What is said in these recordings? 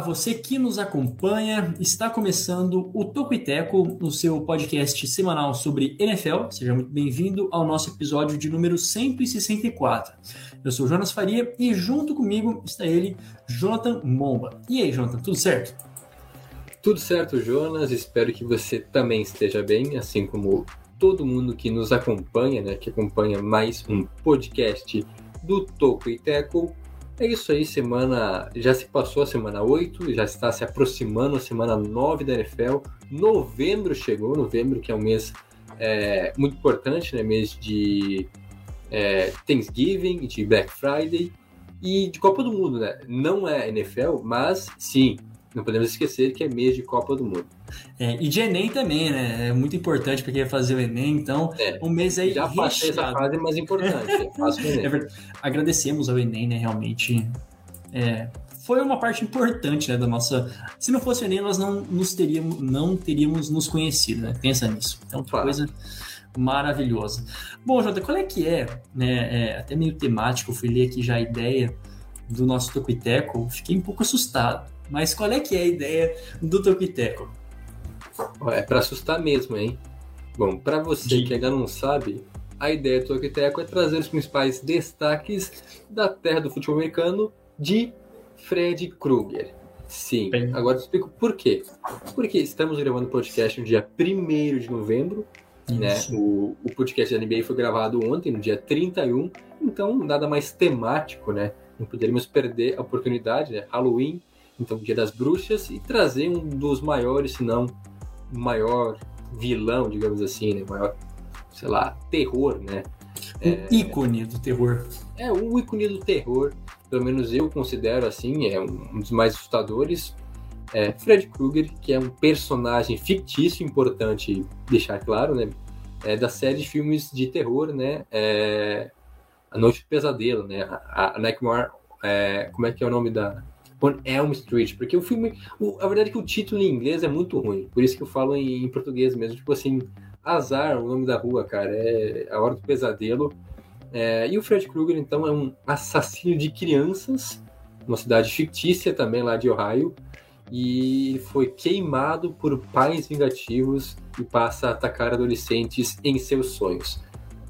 Você que nos acompanha, está começando o Tocuiteco, o seu podcast semanal sobre NFL. Seja muito bem-vindo ao nosso episódio de número 164. Eu sou Jonas Faria e junto comigo está ele, Jonathan Momba. E aí, Jonathan, tudo certo? Tudo certo, Jonas. Espero que você também esteja bem, assim como todo mundo que nos acompanha, né, que acompanha mais um podcast do Toco e Teco. É isso aí, semana já se passou a semana 8, já está se aproximando a semana 9 da NFL. Novembro chegou, novembro que é um mês é, muito importante, né, mês de é, Thanksgiving, de Black Friday e de Copa do Mundo, né? Não é NFL, mas sim, não podemos esquecer que é mês de Copa do Mundo. É, e de Enem também, né? É muito importante para quem vai fazer o Enem, então É, um mês aí Já passei essa recheado. fase mais importante. é. É. Agradecemos ao Enem, né? Realmente. é, foi uma parte importante né, da nossa. Se não fosse o Enem, nós não nos teríamos, não teríamos nos conhecido, né? Pensa nisso. Então, que Claro. coisa maravilhosa. Bom, Jota, qual é que é, né? É, até meio temático, fui ler aqui já a ideia do nosso Tocuiteco, fiquei um pouco assustado. Mas qual é que é a ideia do Tocuiteco? Ó, É pra assustar mesmo, hein? Bom, pra você que ainda não sabe, a ideia do Toquiteco é trazer os principais destaques da terra do futebol americano de Fred Krueger. Sim, Bem. agora eu explico por quê. Porque estamos gravando o podcast no dia 1 de novembro, né? O, o podcast da NBA foi gravado ontem, no dia 31, então nada mais temático, né? Não poderíamos perder a oportunidade, né? Halloween, então Dia das Bruxas, e trazer um dos maiores, se não o maior vilão, digamos assim, né? Maior, sei lá, terror, né? Um ícone do terror. É um ícone do terror, pelo menos eu considero assim, é um, um dos mais assustadores. É Fred Krueger, que é um personagem fictício, importante deixar claro, né? É da série de filmes de terror, né? É a Noite do Pesadelo, né? A, a Nightmare, é, como é que é o nome da On Elm Street? Porque o filme, o- a verdade é que o título em inglês é muito ruim, por isso que eu falo em, em português mesmo, tipo assim, Azar, o nome da rua, cara, é a Hora do Pesadelo. É, e o Fred Krueger, então, é um assassino de crianças, uma cidade fictícia também lá de Ohio, e foi queimado por pais vingativos e passa a atacar adolescentes em seus sonhos.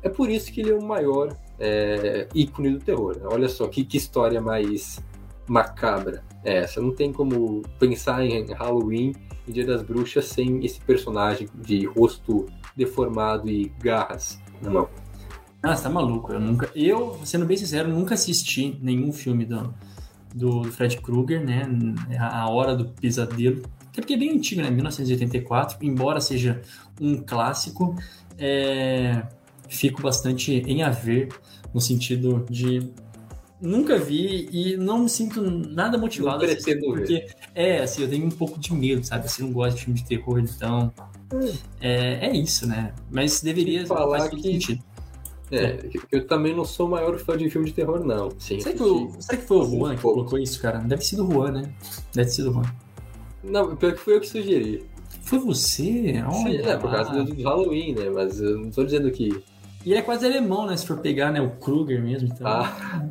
É por isso que ele é o maior é, ícone do terror. Olha só que, que história mais macabra é essa. Não tem como pensar em Halloween e Dia das Bruxas sem esse personagem de rosto deformado e garras na mão. Ah, você tá maluco. Eu nunca. Eu, sendo bem sincero, nunca assisti nenhum filme do, do Fred Krueger, né? A a Hora do Pesadelo. Até porque é bem antigo, né? 1984. Embora seja um clássico, é, fico bastante em a ver no sentido de. Nunca vi e não me sinto nada motivado Não a assistir, pretendo ver. porque é assim, eu tenho um pouco de medo, sabe? Assim, não gosto de filme de terror, então é, é isso, né? Mas deveria Falar que- sentido. É, eu também não sou o maior fã de filme de terror, não. Sim, Será que, o, será que foi o Juan que colocou isso, cara? Deve ter sido o Juan, né? Deve ter sido o Juan. Não, pior que foi eu que sugeri. Foi você? Sim, Olha é, por causa do, do Halloween, né? Mas eu não tô dizendo que. E ele é quase alemão, né? Se for pegar, né? O Kruger mesmo, então... Ah,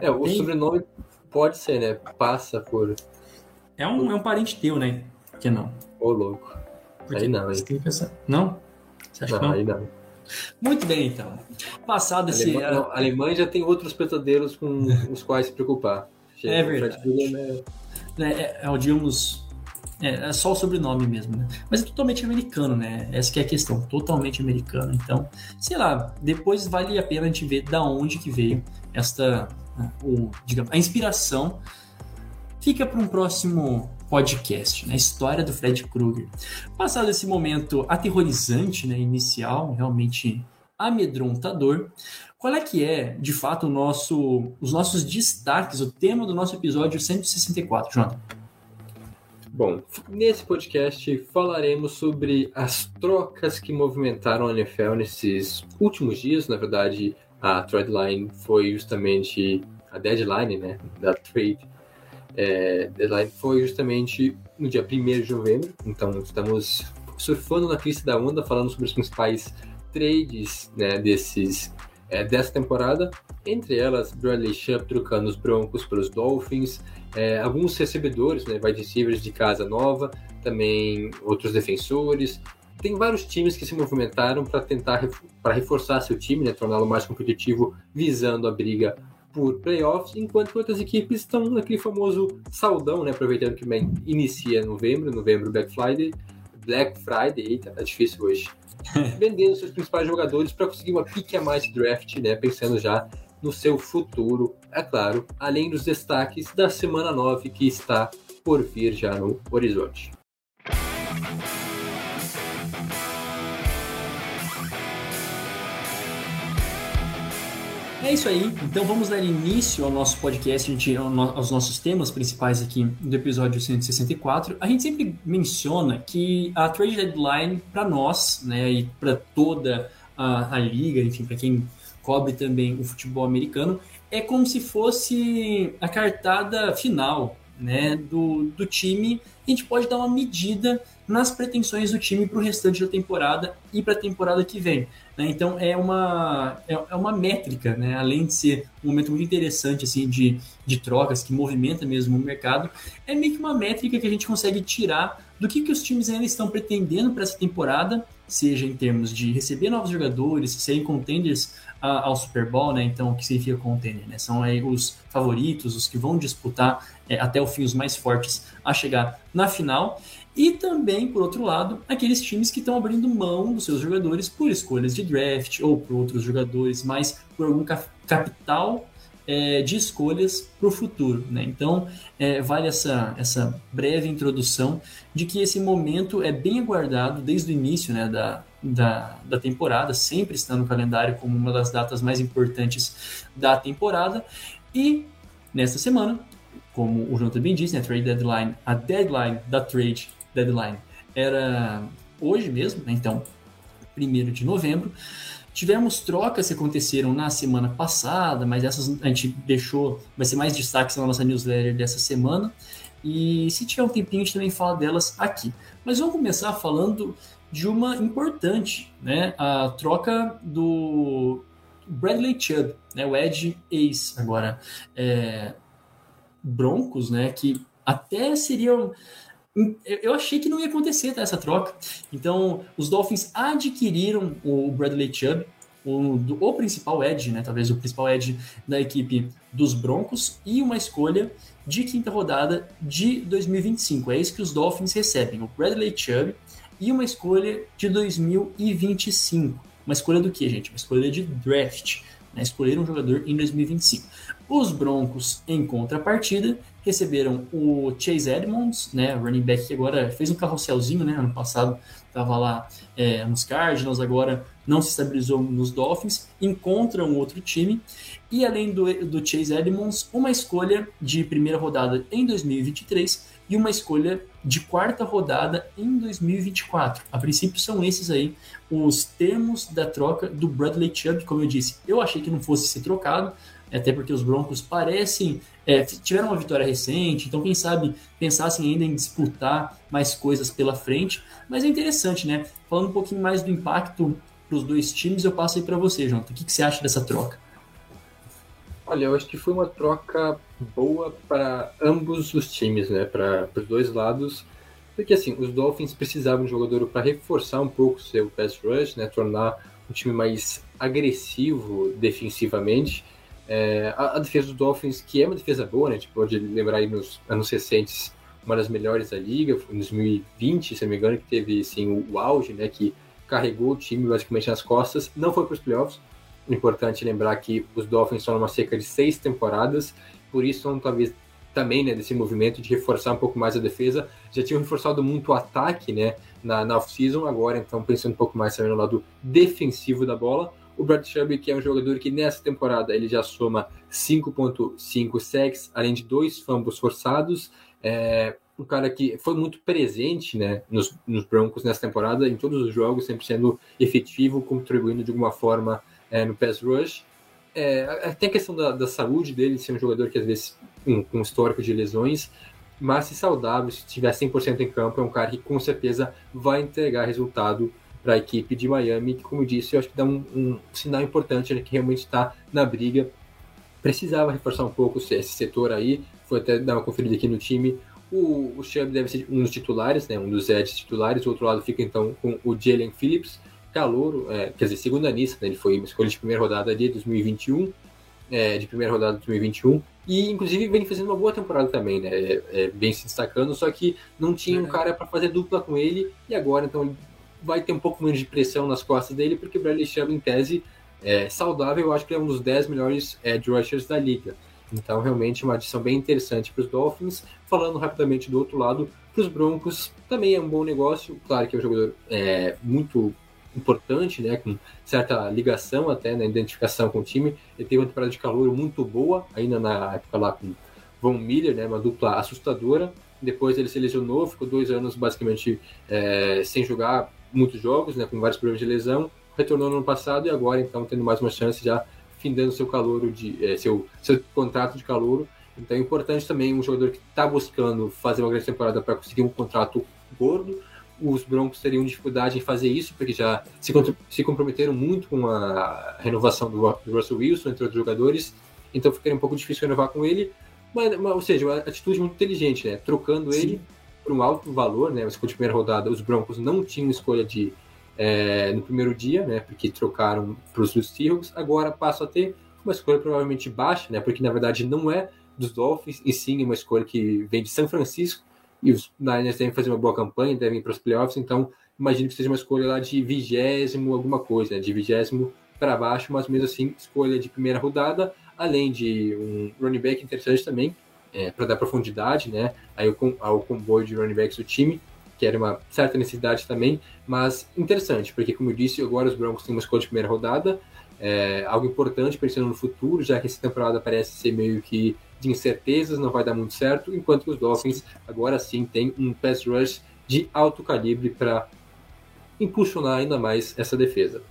É, é, o bem- sobrenome pode ser, né? Passa por. é, um, é um parente teu, né? Que não? Ô, louco. Porque Aí não, tem que pensar... Não? Você acha Não, que não? aí não. Muito bem, então. Passado esse... Alemanha, não, a Alemanha já tem outros pesadelos com os quais se preocupar. É O Fred verdade. Né? né, é, é, digamos, é, é só o sobrenome mesmo, né? Mas é totalmente americano, né? Essa que é a questão, totalmente americano. Então, sei lá, depois vale a pena a gente ver da onde que veio esta, o, digamos, a inspiração. Fica para um próximo podcast, né? História do Fred Krueger. Passado esse momento aterrorizante, né? Inicial, realmente amedrontador. Qual é que é, de fato, nosso, os nossos destaques, o tema do nosso episódio 164, Jonathan? Bom, nesse podcast falaremos sobre as trocas que movimentaram a NFL nesses últimos dias, na verdade, a trade line foi justamente a deadline, né, da trade é, deadline foi justamente no dia 1 de novembro, então estamos surfando na crista da onda, falando sobre os principais trades né, desses, é, dessa temporada, entre elas Bradley Chubb trocando os Broncos pelos Dolphins, é, alguns recebedores, né, wide receivers de casa nova, também outros defensores. Tem vários times que se movimentaram para tentar para reforçar seu time, né, torná-lo mais competitivo, visando a briga por playoffs, enquanto outras equipes estão naquele famoso saudão, né, aproveitando que inicia em novembro, novembro Black Friday, Black Friday, eita, tá difícil hoje, vendendo seus principais jogadores para conseguir uma pique a mais de draft, né, pensando já no seu futuro, é claro, além dos destaques da semana 9 que está por vir já no horizonte. É isso aí, então vamos dar início ao nosso podcast, aos nossos temas principais aqui do episódio 164. A gente sempre menciona que a trade deadline para nós, né, e para toda a, a liga, enfim, para quem cobre também o futebol americano, é como se fosse a cartada final né, do, do time. A gente pode dar uma medida nas pretensões do time para o restante da temporada e para a temporada que vem. Né? Então é uma, é, é, uma métrica, né? além de ser um momento muito interessante assim de, de trocas que movimenta mesmo o mercado, é meio que uma métrica que a gente consegue tirar do que, que os times ainda estão pretendendo para essa temporada, seja em termos de receber novos jogadores, serem contenders ao Super Bowl, né? Então, o que significa contender, né? São aí os favoritos, os que vão disputar é, até o fim os mais fortes a chegar na final. E também, por outro lado, aqueles times que estão abrindo mão dos seus jogadores por escolhas de draft ou por outros jogadores, mas por algum capital é, de escolhas para o futuro. Né? Então, é, vale essa, essa breve introdução de que esse momento é bem aguardado desde o início né, da, da, da temporada, sempre está no calendário como uma das datas mais importantes da temporada. E nesta semana, como o João também disse, né, a trade deadline, a deadline da trade deadline era hoje mesmo, né, então, 1 de novembro. Tivemos trocas que aconteceram na semana passada, mas essas a gente deixou, vai ser mais destaque na nossa newsletter dessa semana. E se tiver um tempinho, a gente também fala delas aqui. Mas vamos começar falando de uma importante, né? A troca do Bradley Chubb, né? O Edge Ace agora. É, Broncos, né? Que até seriam eu achei que não ia acontecer tá, essa troca. Então, os Dolphins adquiriram o Bradley Chubb, o, o principal edge, né? Talvez o principal edge da equipe dos Broncos e uma escolha de quinta rodada de 2025. É isso que os Dolphins recebem: o Bradley Chubb e uma escolha de 2025. Uma escolha do que, gente? Uma escolha de draft. Né? Escolher um jogador em 2025. Os Broncos, em contrapartida, receberam o Chase Edmonds, né, running back que agora fez um carrosselzinho, né, ano passado estava lá é, nos Cardinals, agora não se estabilizou nos Dolphins, encontra um outro time, e além do, do Chase Edmonds, uma escolha de primeira rodada em 2023 e uma escolha de quarta rodada em 2024. A princípio são esses aí os termos da troca do Bradley Chubb, como eu disse, eu achei que não fosse ser trocado, até porque os Broncos parecem é, tiveram uma vitória recente, então quem sabe pensassem ainda em disputar mais coisas pela frente. Mas é interessante, né? Falando um pouquinho mais do impacto para os dois times, eu passo aí para você, Jonathan. O que, que você acha dessa troca? Olha, eu acho que foi uma troca boa para ambos os times, né? Para os dois lados. Porque assim, os Dolphins precisavam de um jogador para reforçar um pouco seu pass rush, né? Tornar um time mais agressivo defensivamente. É, a, a, defesa dos Dolphins, que é uma defesa boa, né? A gente pode lembrar aí nos anos recentes, uma das melhores da liga, em 2020, se não me engano, que teve assim, o, o auge, né? Que carregou o time basicamente nas costas, não foi para os playoffs. Importante lembrar que os Dolphins estão numa cerca de seis temporadas, por isso são talvez também né, desse movimento de reforçar um pouco mais a defesa. Já tinham reforçado muito o ataque né, na, na off-season, agora então pensando um pouco mais também no lado defensivo da bola. O Brad Chubb, que é um jogador que nessa temporada ele já soma 5.5 sacks, além de dois fumbles forçados. É um cara que foi muito presente né, nos, nos, Broncos nessa temporada, em todos os jogos, sempre sendo efetivo, contribuindo de alguma forma é, no pass rush. é, tem a questão da, da, saúde dele, ser um jogador que às vezes com um histórico de lesões, mas se saudável, se tiver 100% em campo, é um cara que com certeza vai entregar resultado para a equipe de Miami, que, como disse, eu acho que dá um, um sinal importante né, que realmente está na briga. Precisava reforçar um pouco esse setor aí, foi até dar uma conferida aqui no time. O, o Chubb deve ser um dos titulares, né, um dos edges titulares, o outro lado fica então com o Jalen Phillips, calouro, é, quer dizer, segunda lista, né, ele foi escolha de primeira rodada de 2021, é, de primeira rodada de 2021, e inclusive vem fazendo uma boa temporada também, né, é, é vem se destacando, só que não tinha um cara para fazer dupla com ele, e agora então vai ter um pouco menos de pressão nas costas dele, porque o Bradley Chubb, em tese, é saudável, eu acho que ele é um dos 10 melhores edge rushers da liga. Então, realmente, uma adição bem interessante para os Dolphins. Falando rapidamente do outro lado, para os Broncos, também é um bom negócio. Claro que é um jogador é, muito importante, né, com certa ligação até na identificação com o time. Ele teve uma temporada de calor muito boa, ainda na época lá com Von Miller, né, uma dupla assustadora. Depois ele se lesionou, ficou dois anos basicamente é, sem jogar muitos jogos, né, com vários problemas de lesão. Retornou no ano passado e agora então tendo mais uma chance já findando seu calor de é, seu seu contrato de calor. Então é importante também um jogador que está buscando fazer uma grande temporada para conseguir um contrato gordo os Broncos teriam dificuldade em fazer isso, porque já se, se comprometeram muito com a renovação do, Russell Wilson, entre outros jogadores, então ficaria um pouco difícil renovar com ele. Mas, mas ou seja, uma atitude muito inteligente, né? Trocando Sim. ele por um alto valor, né? Mas com a primeira rodada, os Broncos não tinham escolha de é, no primeiro dia, né? Porque trocaram para os Seahawks. Agora passam a ter uma escolha provavelmente baixa, né? Porque na verdade não é dos Dolphins, e sim uma escolha que vem de São Francisco e os Niners devem fazer uma boa campanha, devem ir para os playoffs, então imagino que seja uma escolha lá de vigésimo alguma coisa, né? de vigésimo para baixo, mas mesmo assim, escolha de primeira rodada, além de um running back interessante também, é, para dar profundidade, né, aí ao comboio de running backs do time, que era uma certa necessidade também, mas interessante, porque como eu disse, agora os Broncos têm uma escolha de primeira rodada, é, algo importante pensando no futuro, já que essa temporada parece ser meio que de incertezas, não vai dar muito certo, enquanto que os Dolphins agora sim têm um pass rush de alto calibre para impulsionar ainda mais essa defesa.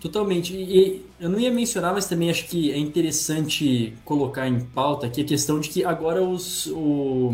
Totalmente. E eu não ia mencionar, mas também acho que é interessante colocar em pauta aqui a questão de que agora os. O,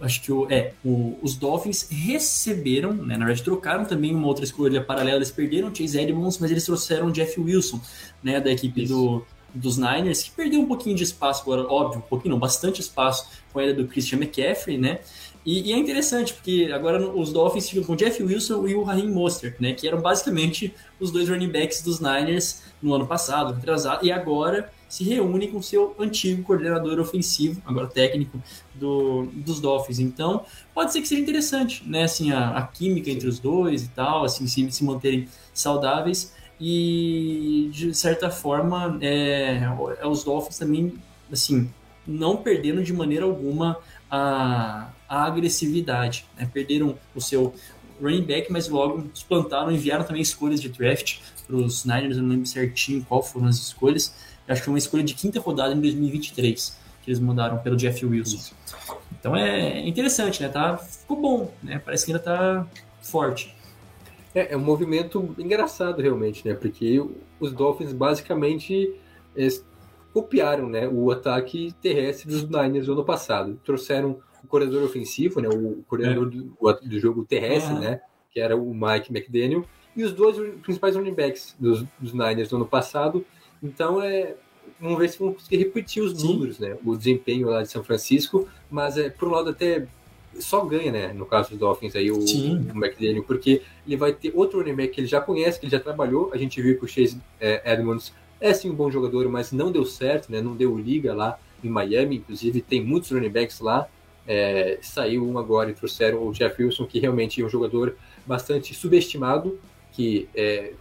acho que o, é, o, os Dolphins receberam, né, na verdade trocaram também uma outra escolha paralela, eles perderam o Chase Edmonds, mas eles trouxeram o Jeff Wilson, né, da equipe do, dos Niners, que perdeu um pouquinho de espaço agora, óbvio, um pouquinho não, bastante espaço com a era do Christian McCaffrey, né? E, e, é interessante, porque agora os Dolphins ficam com o Jeff Wilson e o Raheem Mostert, né? Que eram basicamente os dois running backs dos Niners no ano passado, atrasado, e agora se reúnem com seu antigo coordenador ofensivo, agora técnico, do, dos Dolphins. Então, pode ser que seja interessante, né? Assim, a, a química entre os dois e tal, assim, se, se manterem saudáveis e de certa forma é, é, os Dolphins também assim não perdendo de maneira alguma a, a agressividade né? perderam o seu running back mas logo plantaram enviaram também escolhas de draft para os Niners eu não lembro certinho qual foram as escolhas. Eu acho que foi uma escolha de quinta rodada em 2023 que eles mandaram pelo Jeff Wilson. Então é interessante né? Tá ficou bom né? Parece que ainda tá forte é, é um movimento engraçado realmente, né? Porque os Dolphins basicamente copiaram né, o ataque terrestre dos Niners no ano passado. Trouxeram o corredor ofensivo, né, o coordenador é. do, do, jogo terrestre, né, que era o Mike McDaniel, e os dois principais running backs dos, dos Niners no ano passado. Então, é, vamos ver se vão conseguir repetir os números, Sim. né, o desempenho lá de São Francisco, mas é, por um lado até só ganha, né? No caso dos Dolphins aí, o, o McDaniel, porque ele vai ter outro running back que ele já conhece, que ele já trabalhou. A gente viu que o Chase é, Edmonds é sim um bom jogador, mas não deu certo, né? Não deu liga lá em Miami, inclusive tem muitos running backs lá. É, saiu um agora e trouxeram o Jeff Wilson, que realmente é um jogador bastante subestimado, que é,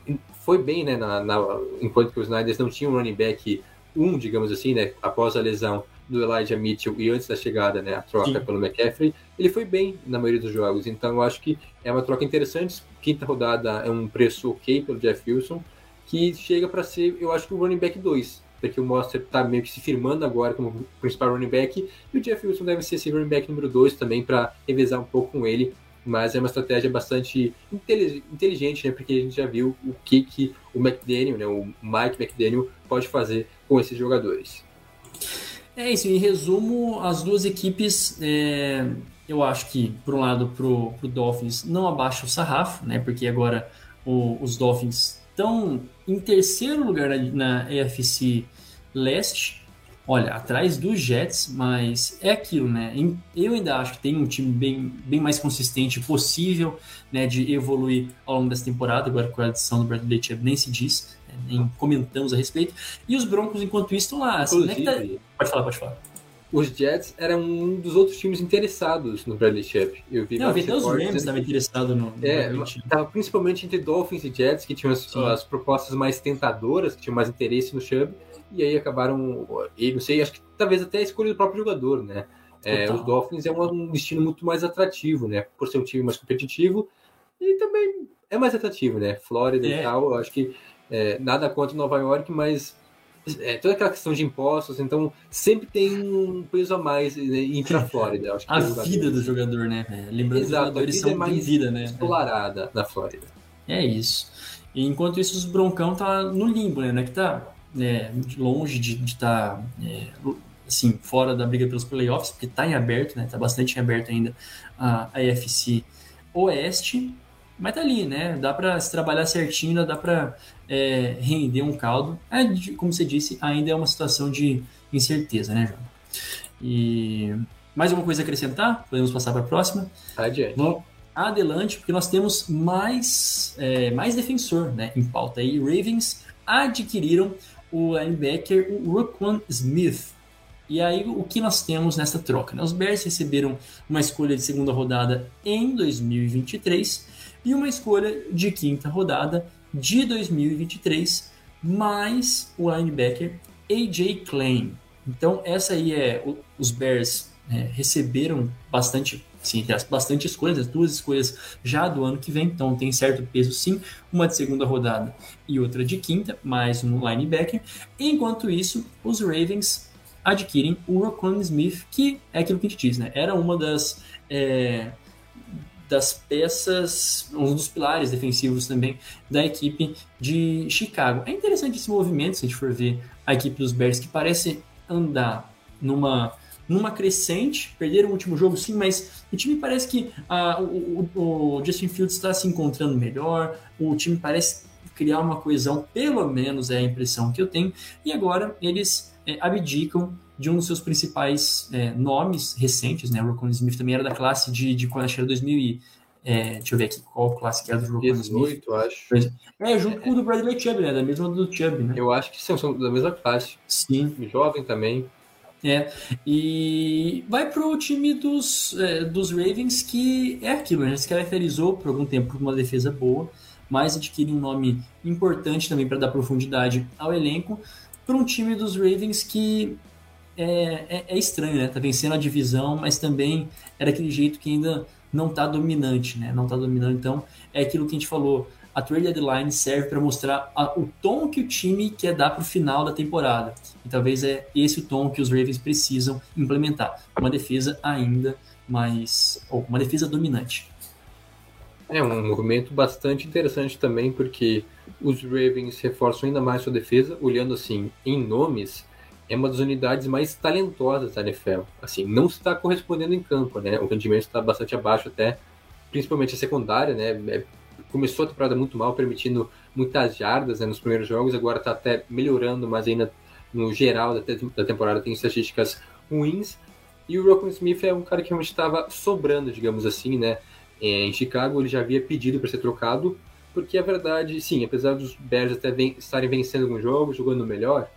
foi bem, né? Na, na, enquanto que os Niners não tinham um running back um, digamos assim, né? Após a lesão do Elijah Mitchell e antes da chegada, né, a troca Sim. pelo McCaffrey, ele foi bem na maioria dos jogos. Então eu acho que é uma troca interessante. Quinta rodada é um preço ok pelo Jeff Wilson, que chega para ser, eu acho que o running back 2, porque o Monster está meio que se firmando agora como principal running back, e o Jeff Wilson deve ser esse running back número 2 também para revezar um pouco com ele mas é uma estratégia bastante inteli- inteligente, né? Porque a gente já viu o que, que o McDaniel, né? O Mike McDaniel pode fazer com esses jogadores. É isso, em resumo, as duas equipes, é, eu acho que, por um lado, pro, pro Dolphins não abaixa o sarrafo, né? Porque agora o- os Dolphins estão em terceiro lugar na, na AFC Leste, olha, atrás dos Jets, mas é aquilo, né? Eu ainda acho que tem um time bem, bem mais consistente possível, né? De evoluir ao longo dessa temporada, agora com a adição do Bradley Chubb nem se diz, nem comentamos a respeito. E os Broncos, enquanto isso, estão lá. Assim, né, que tá- Pode falar, pode falar. os Jets eram um dos outros times interessados no Bradley Chubb. Eu vi Não, eu vi vários até os Rams estavam interessados no, no É, Bradley Chubb. tava principalmente entre Dolphins e Jets, que tinham as, as propostas mais tentadoras, que tinham mais interesse no Chubb, e aí acabaram, e não sei, acho que talvez até a escolha do próprio jogador, né? É, os Dolphins é um, um destino muito mais atrativo, né? Por ser um time mais competitivo, e também é mais atrativo, né? Flórida É. e tal, eu acho que é, nada contra Nova York, mas é, toda aquela questão de impostos, então sempre tem um peso a mais né, ir Flórida. que A os jogadores- vida do jogador, né? É, Lembrando que os a jogadores são é mais vida, né? ensolarada na Flórida. É isso. E enquanto isso, os Broncão tá no limbo, né? É que tá é, longe de estar assim, fora da briga pelos playoffs, porque tá em aberto, né? Tá bastante em aberto ainda a, a AFC Oeste, mas tá ali, né? Dá para se trabalhar certinho, dá para é, render um caldo. É, como você disse, ainda é uma situação de incerteza, né, João? E mais alguma coisa a acrescentar? Podemos passar para a próxima? Adiante. Vamos adelante, porque nós temos mais, é, mais defensor né, em pauta. aí. Ravens adquiriram o linebacker o Roquan Smith. E aí, o que nós temos nessa troca? né? Os Bears receberam uma escolha de segunda rodada em 2023 e uma escolha de quinta rodada de 2023, mais o linebacker AJ Klein. Então, essa aí é. Os Bears é, receberam bastante, sim, bastante escolhas, as duas escolhas já do ano que vem, então tem certo peso sim, uma de segunda rodada e outra de quinta, mais um linebacker. Enquanto isso, os Ravens adquirem o Roquan Smith, que é aquilo que a gente diz, né? Era uma das. é, das peças, um dos pilares defensivos também da equipe de Chicago. É interessante esse movimento, se a gente for ver a equipe dos Bears, que parece andar numa, numa crescente. Perderam o último jogo, sim, mas o time parece que ah, o, o- o Justin Fields está se encontrando melhor, o time parece criar uma coesão, pelo menos é a impressão que eu tenho, e agora eles é, abdicam de um dos seus principais é, nomes recentes, né? O Rocco Smith também era da classe de, de quando acho que era 2000 e, é, deixa eu ver aqui qual classe que era do Rocco Smith. 18, acho. É, junto com o do Bradley Chubb, né? Da mesma do Chubb, né? Eu acho que são, são da mesma classe. Sim. Jovem também. É, e vai pro time dos, é, dos Ravens, que é aquilo, né? Se caracterizou por algum tempo por uma defesa boa, mas adquire um nome importante também para dar profundidade ao elenco, para um time dos Ravens que é, é, é estranho, né? Tá vencendo a divisão, mas também é daquele jeito que ainda não tá dominante, né? Não tá dominando, então é aquilo que a gente falou. A trade deadline serve para mostrar a- o tom que o time quer dar para o final da temporada. E talvez é esse o tom que os Ravens precisam implementar. Uma defesa ainda mais. ou uma defesa dominante. É um movimento bastante interessante também, porque os Ravens reforçam ainda mais sua defesa, olhando assim, em nomes, é uma das unidades mais talentosas da NFL. Assim, não está correspondendo em campo, né? O rendimento está bastante abaixo até, principalmente a secundária, né? É, começou a temporada muito mal, permitindo muitas jardas né, nos primeiros jogos, agora está até melhorando, mas ainda no geral da, te- da temporada tem estatísticas ruins. E o Rocco Smith é um cara que realmente estava sobrando, digamos assim, né? É, em Chicago ele já havia pedido para ser trocado, porque a verdade, sim, apesar dos Bears até ven- estarem vencendo alguns jogos, jogando melhor,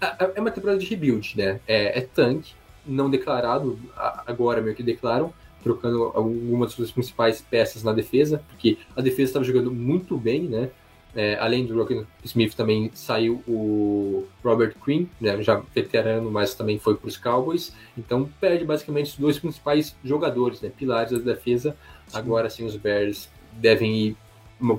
é uma temporada de rebuild, né? É, é tanque, não declarado, agora meio que declaram, trocando algumas das principais peças na defesa, porque a defesa estava jogando muito bem, né? É, além do Rocky Smith também saiu o Robert Quinn, né, já veterano, mas também foi para os Cowboys. Então perde basicamente os dois principais jogadores, né, pilares da defesa. Agora sim os Bears devem ir uma-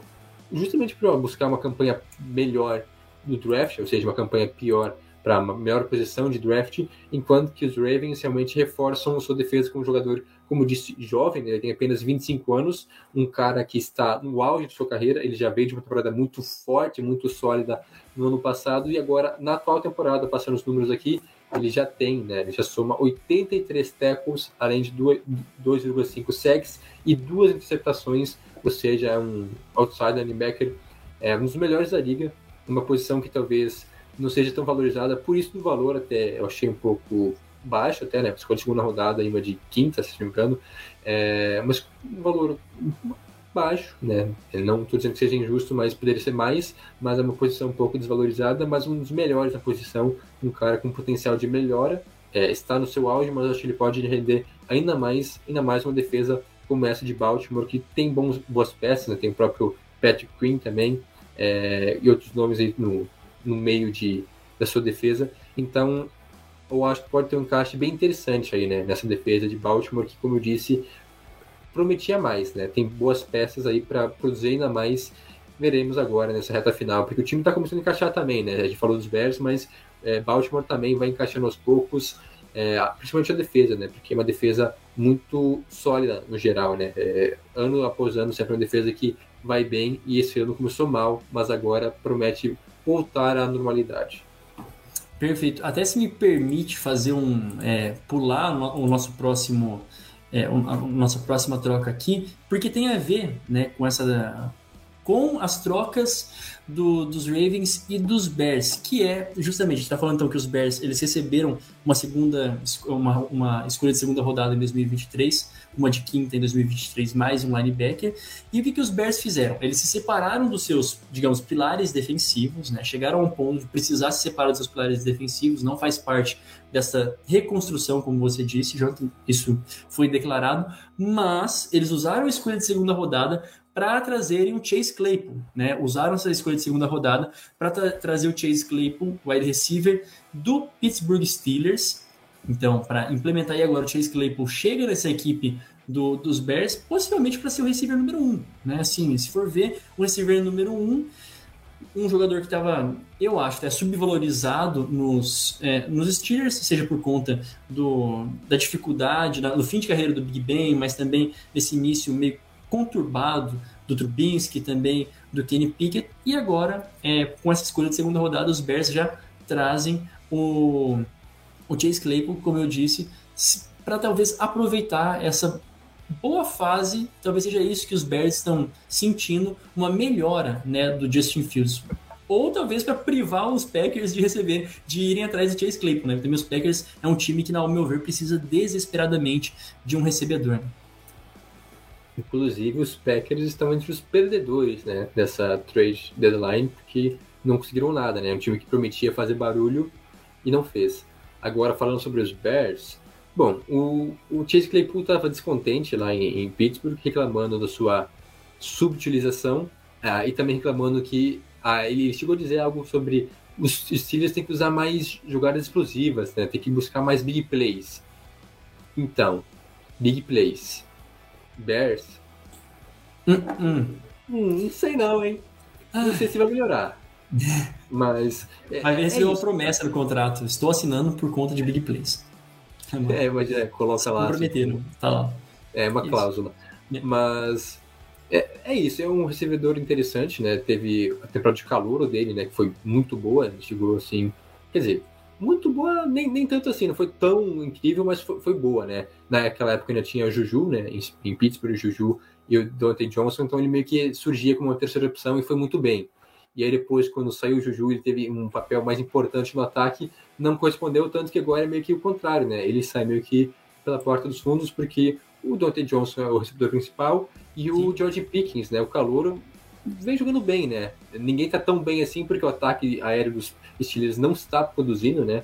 justamente para buscar uma campanha melhor no draft, ou seja, uma campanha pior para melhor posição de draft, enquanto que os Ravens realmente reforçam sua defesa com um jogador, como disse, jovem, né? ele tem apenas 25 anos, um cara que está no auge de sua carreira, ele já veio de uma temporada muito forte, muito sólida no ano passado, e agora, na atual temporada, passando os números aqui, ele já tem, né? Ele já soma 83 tackles, além de 2,5 sacks e duas interceptações, ou seja, é um outside linebacker, é um dos melhores da liga, uma posição que talvez não seja tão valorizada, por isso do valor até eu achei um pouco baixo até, né? Ficou de segunda rodada, ainda de quinta, se não me engano, é, mas um valor baixo, né? Eu não estou dizendo que seja injusto, mas poderia ser mais, mas é uma posição um pouco desvalorizada, mas um dos melhores na posição, um cara com potencial de melhora, é, está no seu auge, mas acho que ele pode render ainda mais, ainda mais uma defesa como essa de Baltimore, que tem bons, boas peças, né? tem o próprio Patrick Quinn também, é, e outros nomes aí no, no meio de, da sua defesa. Então, eu acho que pode ter um encaixe bem interessante aí, né, nessa defesa de Baltimore, que, como eu disse, prometia mais, né? Tem boas peças aí para produzir ainda mais. Veremos agora nessa reta final, porque o time está começando a encaixar também, né? A gente falou dos Bears, mas é, Baltimore também vai encaixando aos poucos, é, principalmente a defesa, né? Porque é uma defesa muito sólida no geral, né? É, ano após ano, sempre uma defesa que vai bem e esse ano começou mal, mas agora promete voltar à normalidade. Perfeito. Até se me permite fazer um é, pular o nosso próximo é, a nossa próxima troca aqui, porque tem a ver né, com essa com as trocas do, dos Ravens e dos Bears, que é justamente, a gente está falando então que os Bears eles receberam uma segunda, uma, uma escolha de segunda rodada em 2023, uma de quinta em 2023, mais um linebacker, e o que, que os Bears fizeram? Eles se separaram dos seus, digamos, pilares defensivos, né? chegaram a um ponto de precisar se separar dos seus pilares defensivos, não faz parte dessa reconstrução, como você disse, que isso foi declarado, mas eles usaram a escolha de segunda rodada para trazerem o Chase Claypool, né? Usaram essa escolha de segunda rodada para tra trazer o Chase Claypool, wide receiver do Pittsburgh Steelers. Então, para implementar aí agora o Chase Claypool chega nessa equipe do, dos Bears, possivelmente para ser o receiver número um, né? Assim, se for ver, o receiver número um, um jogador que estava, eu acho, até subvalorizado nos, é, nos Steelers, seja por conta do, da dificuldade, do fim de carreira do Big Ben, mas também desse início meio conturbado do Trubinsky, também do Kenny Pickett, e agora, é, com essa escolha de segunda rodada, os Bears já trazem o, o Chase Claypool, como eu disse, para talvez aproveitar essa boa fase, talvez seja isso que os Bears estão sentindo, uma melhora né, do Justin Fields. Ou talvez para privar os Packers de receber, de irem atrás de Chase Claypool, né? Porque os Packers é um time que, ao meu ver, precisa desesperadamente de um recebedor. Né? Inclusive, os Packers estão entre os perdedores né, dessa trade deadline, porque não conseguiram nada, né? Um time que prometia fazer barulho e não fez. Agora, falando sobre os Bears, bom, o, o Chase Claypool estava descontente lá em, em, Pittsburgh, reclamando da sua subutilização ah, e também reclamando que ah, ele chegou a dizer algo sobre os Steelers têm que usar mais jogadas explosivas, né? Tem que buscar mais big plays. Então, big plays Bears. Hum, hum. Hum, não sei não, hein? Não sei se vai melhorar. Mas. É, vai ver se é uma promessa no contrato. Estou assinando por conta de Big Plays. É, mas é, coloca lá. Prometeram, assim, tá lá. É uma isso. cláusula. É. Mas. É, é isso, é um recebedor interessante, né? Teve a temporada de calor dele, né? Que foi muito boa. Chegou assim. Quer dizer, muito boa, nem, nem tanto assim, não foi tão incrível, mas foi, foi boa, né? Naquela época ainda tinha o Juju, né? Em, em Pittsburgh, o Juju e o Dante Johnson, então ele meio que surgia como uma terceira opção e foi muito bem. E aí depois, quando saiu o Juju, ele teve um papel mais importante no ataque, não correspondeu tanto que agora é meio que o contrário, né? Ele sai meio que pela porta dos fundos, porque o Dante Johnson é o recebedor principal e o George Pickens, né? O calouro vem jogando bem, né? Ninguém está tão bem assim porque o ataque aéreo dos Steelers não está produzindo, né?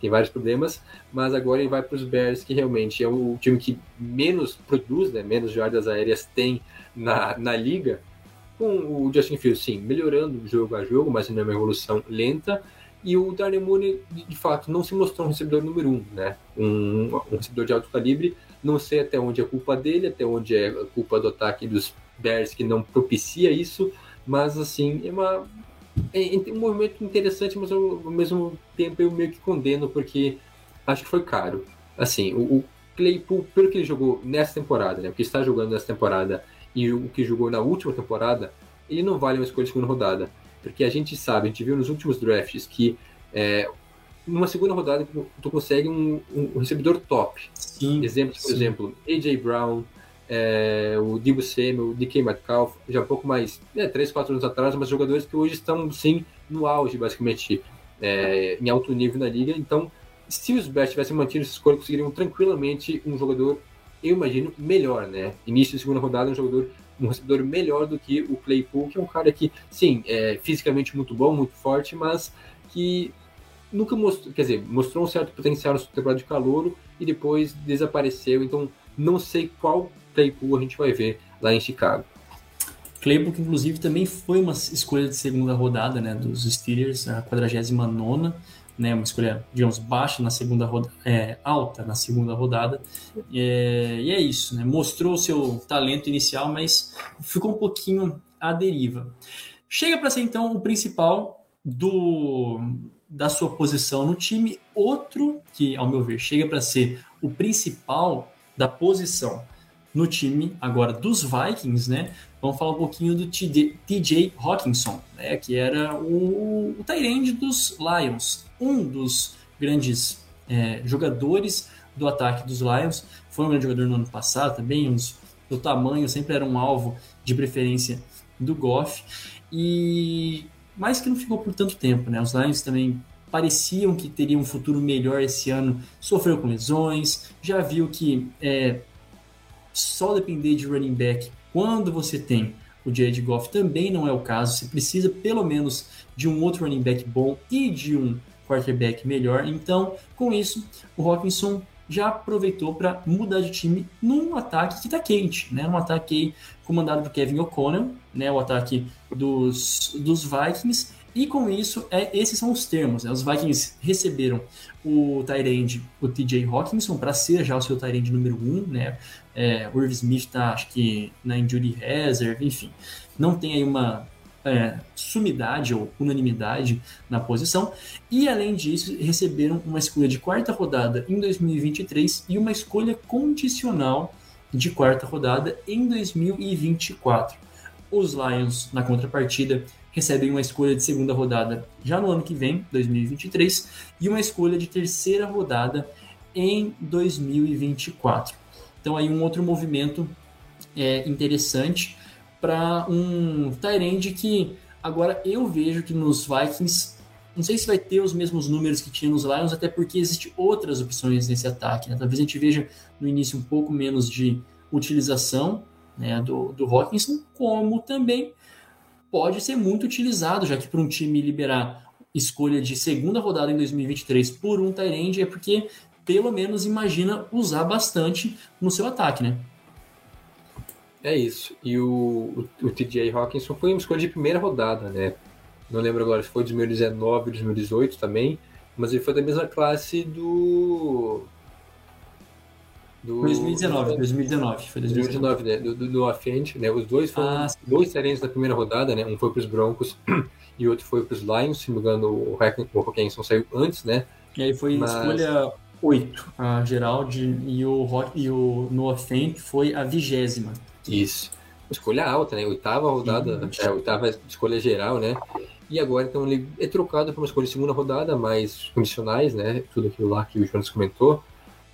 Tem vários problemas, mas agora ele vai para os Bears, que realmente é o time que menos produz, né? Menos jardas aéreas tem na, na liga. Com o Justin Fields, sim, melhorando jogo a jogo, mas ainda é uma evolução lenta. E o Darnell Mooney, de fato, não se mostrou um recebedor número um, né? Um, um recebedor de alto calibre. Não sei até onde é culpa dele, até onde é culpa do ataque dos Bears que não propicia isso, mas assim, é uma é, é um movimento interessante, mas eu, ao mesmo tempo eu meio que condeno, porque acho que foi caro. Assim, o, o Claypool, pelo que ele jogou nessa temporada, né, o que está jogando nessa temporada e o que jogou na última temporada, ele não vale uma escolha de segunda rodada. Porque a gente sabe, a gente viu nos últimos drafts que é, numa segunda rodada tu consegue um, um recebedor top. Sim, Exemplos, por sim. exemplo, A.J. Brown, é, o Dibu Samuel, o DK Metcalf, já um pouco mais, né, 3, 4 anos atrás, mas jogadores que hoje estão, sim, no auge, basicamente, é, em alto nível na liga. Então, se os Bears tivessem mantido essa escolha, conseguiriam tranquilamente um jogador, eu imagino, melhor, né? Início de segunda rodada, um jogador, um recebedor melhor do que o Claypool, que é um cara que, sim, é fisicamente muito bom, muito forte, mas que nunca mostrou, quer dizer, mostrou um certo potencial na sua temporada de calouro e depois desapareceu. Então, não sei qual Claypool a gente vai ver lá em Chicago. Claypool, que inclusive também foi uma escolha de segunda rodada, né, dos Steelers, a 49 né, uma escolha, digamos, baixa na segunda rodada, é, alta na segunda rodada. É, e é isso, né? Mostrou o seu talento inicial, mas ficou um pouquinho à deriva. Chega para ser então o principal do da sua posição no time, outro que, ao meu ver, chega para ser o principal da posição no time agora dos Vikings, né? Vamos falar um pouquinho do TJ Hawkinson, né? Que era o, o Tyrande dos Lions, um dos grandes é, jogadores do ataque dos Lions. Foi um grande jogador no ano passado também, uns, do tamanho, sempre era um alvo de preferência do Goff. E mas que não ficou por tanto tempo, né? Os Lions também pareciam que teriam um futuro melhor esse ano, sofreu com lesões, já viu que é, só depender de running back quando você tem o Jared Goff também não é o caso, você precisa pelo menos de um outro running back bom e de um quarterback melhor. Então, com isso, o Hawkinson já aproveitou para mudar de time num ataque que está quente, né? Um ataque comandado por Kevin O'Connell, né? O ataque dos, dos Vikings. E com isso, é, esses são os termos. Né? Os Vikings receberam o Tyrande, o TJ Hawkinson, para ser já o seu Tyrande número 1, um, né? É, o Irv Smith está, acho que, na injury reserve, enfim. Não tem aí uma é, sumidade ou unanimidade na posição. E além disso, receberam uma escolha de quarta rodada em 2023 e uma escolha condicional de quarta rodada em 2024. Os Lions, na contrapartida, recebem uma escolha de segunda rodada já no ano que vem, 2023, e uma escolha de terceira rodada em 2024. Então aí um outro movimento é, interessante para um Tyrande que agora eu vejo que nos Vikings não sei se vai ter os mesmos números que tinha nos Lions, até porque existem outras opções nesse ataque. Né? Talvez a gente veja no início um pouco menos de utilização né, do, do Hawkinson, como também pode ser muito utilizado, já que para um time liberar escolha de segunda rodada em 2023 por um Tyrande é porque pelo menos imagina usar bastante no seu ataque, né? É isso. E o, o, o TJ Hawkinson foi uma escolha de primeira rodada, né? Não lembro agora se foi 2019 ou 2018 também, mas ele foi da mesma classe do. Do 2019, do, 2019. Foi 2019, 2019 né? Do, do, do Offend, né? Os dois foram ah, dois terrenos da primeira rodada, né? Um foi para os Broncos e outro foi para os Lions. Se não me engano, o Hawkinson saiu antes, né? E aí foi mas... escolha 8, a geral, de, e, o, e o Noah Fent foi a vigésima. Isso. Escolha alta, né? Oitava rodada, é, oitava escolha geral, né? E agora, então, ele é trocado para uma escolha de segunda rodada, mais condicionais, né? Tudo aquilo lá que o Jonas comentou.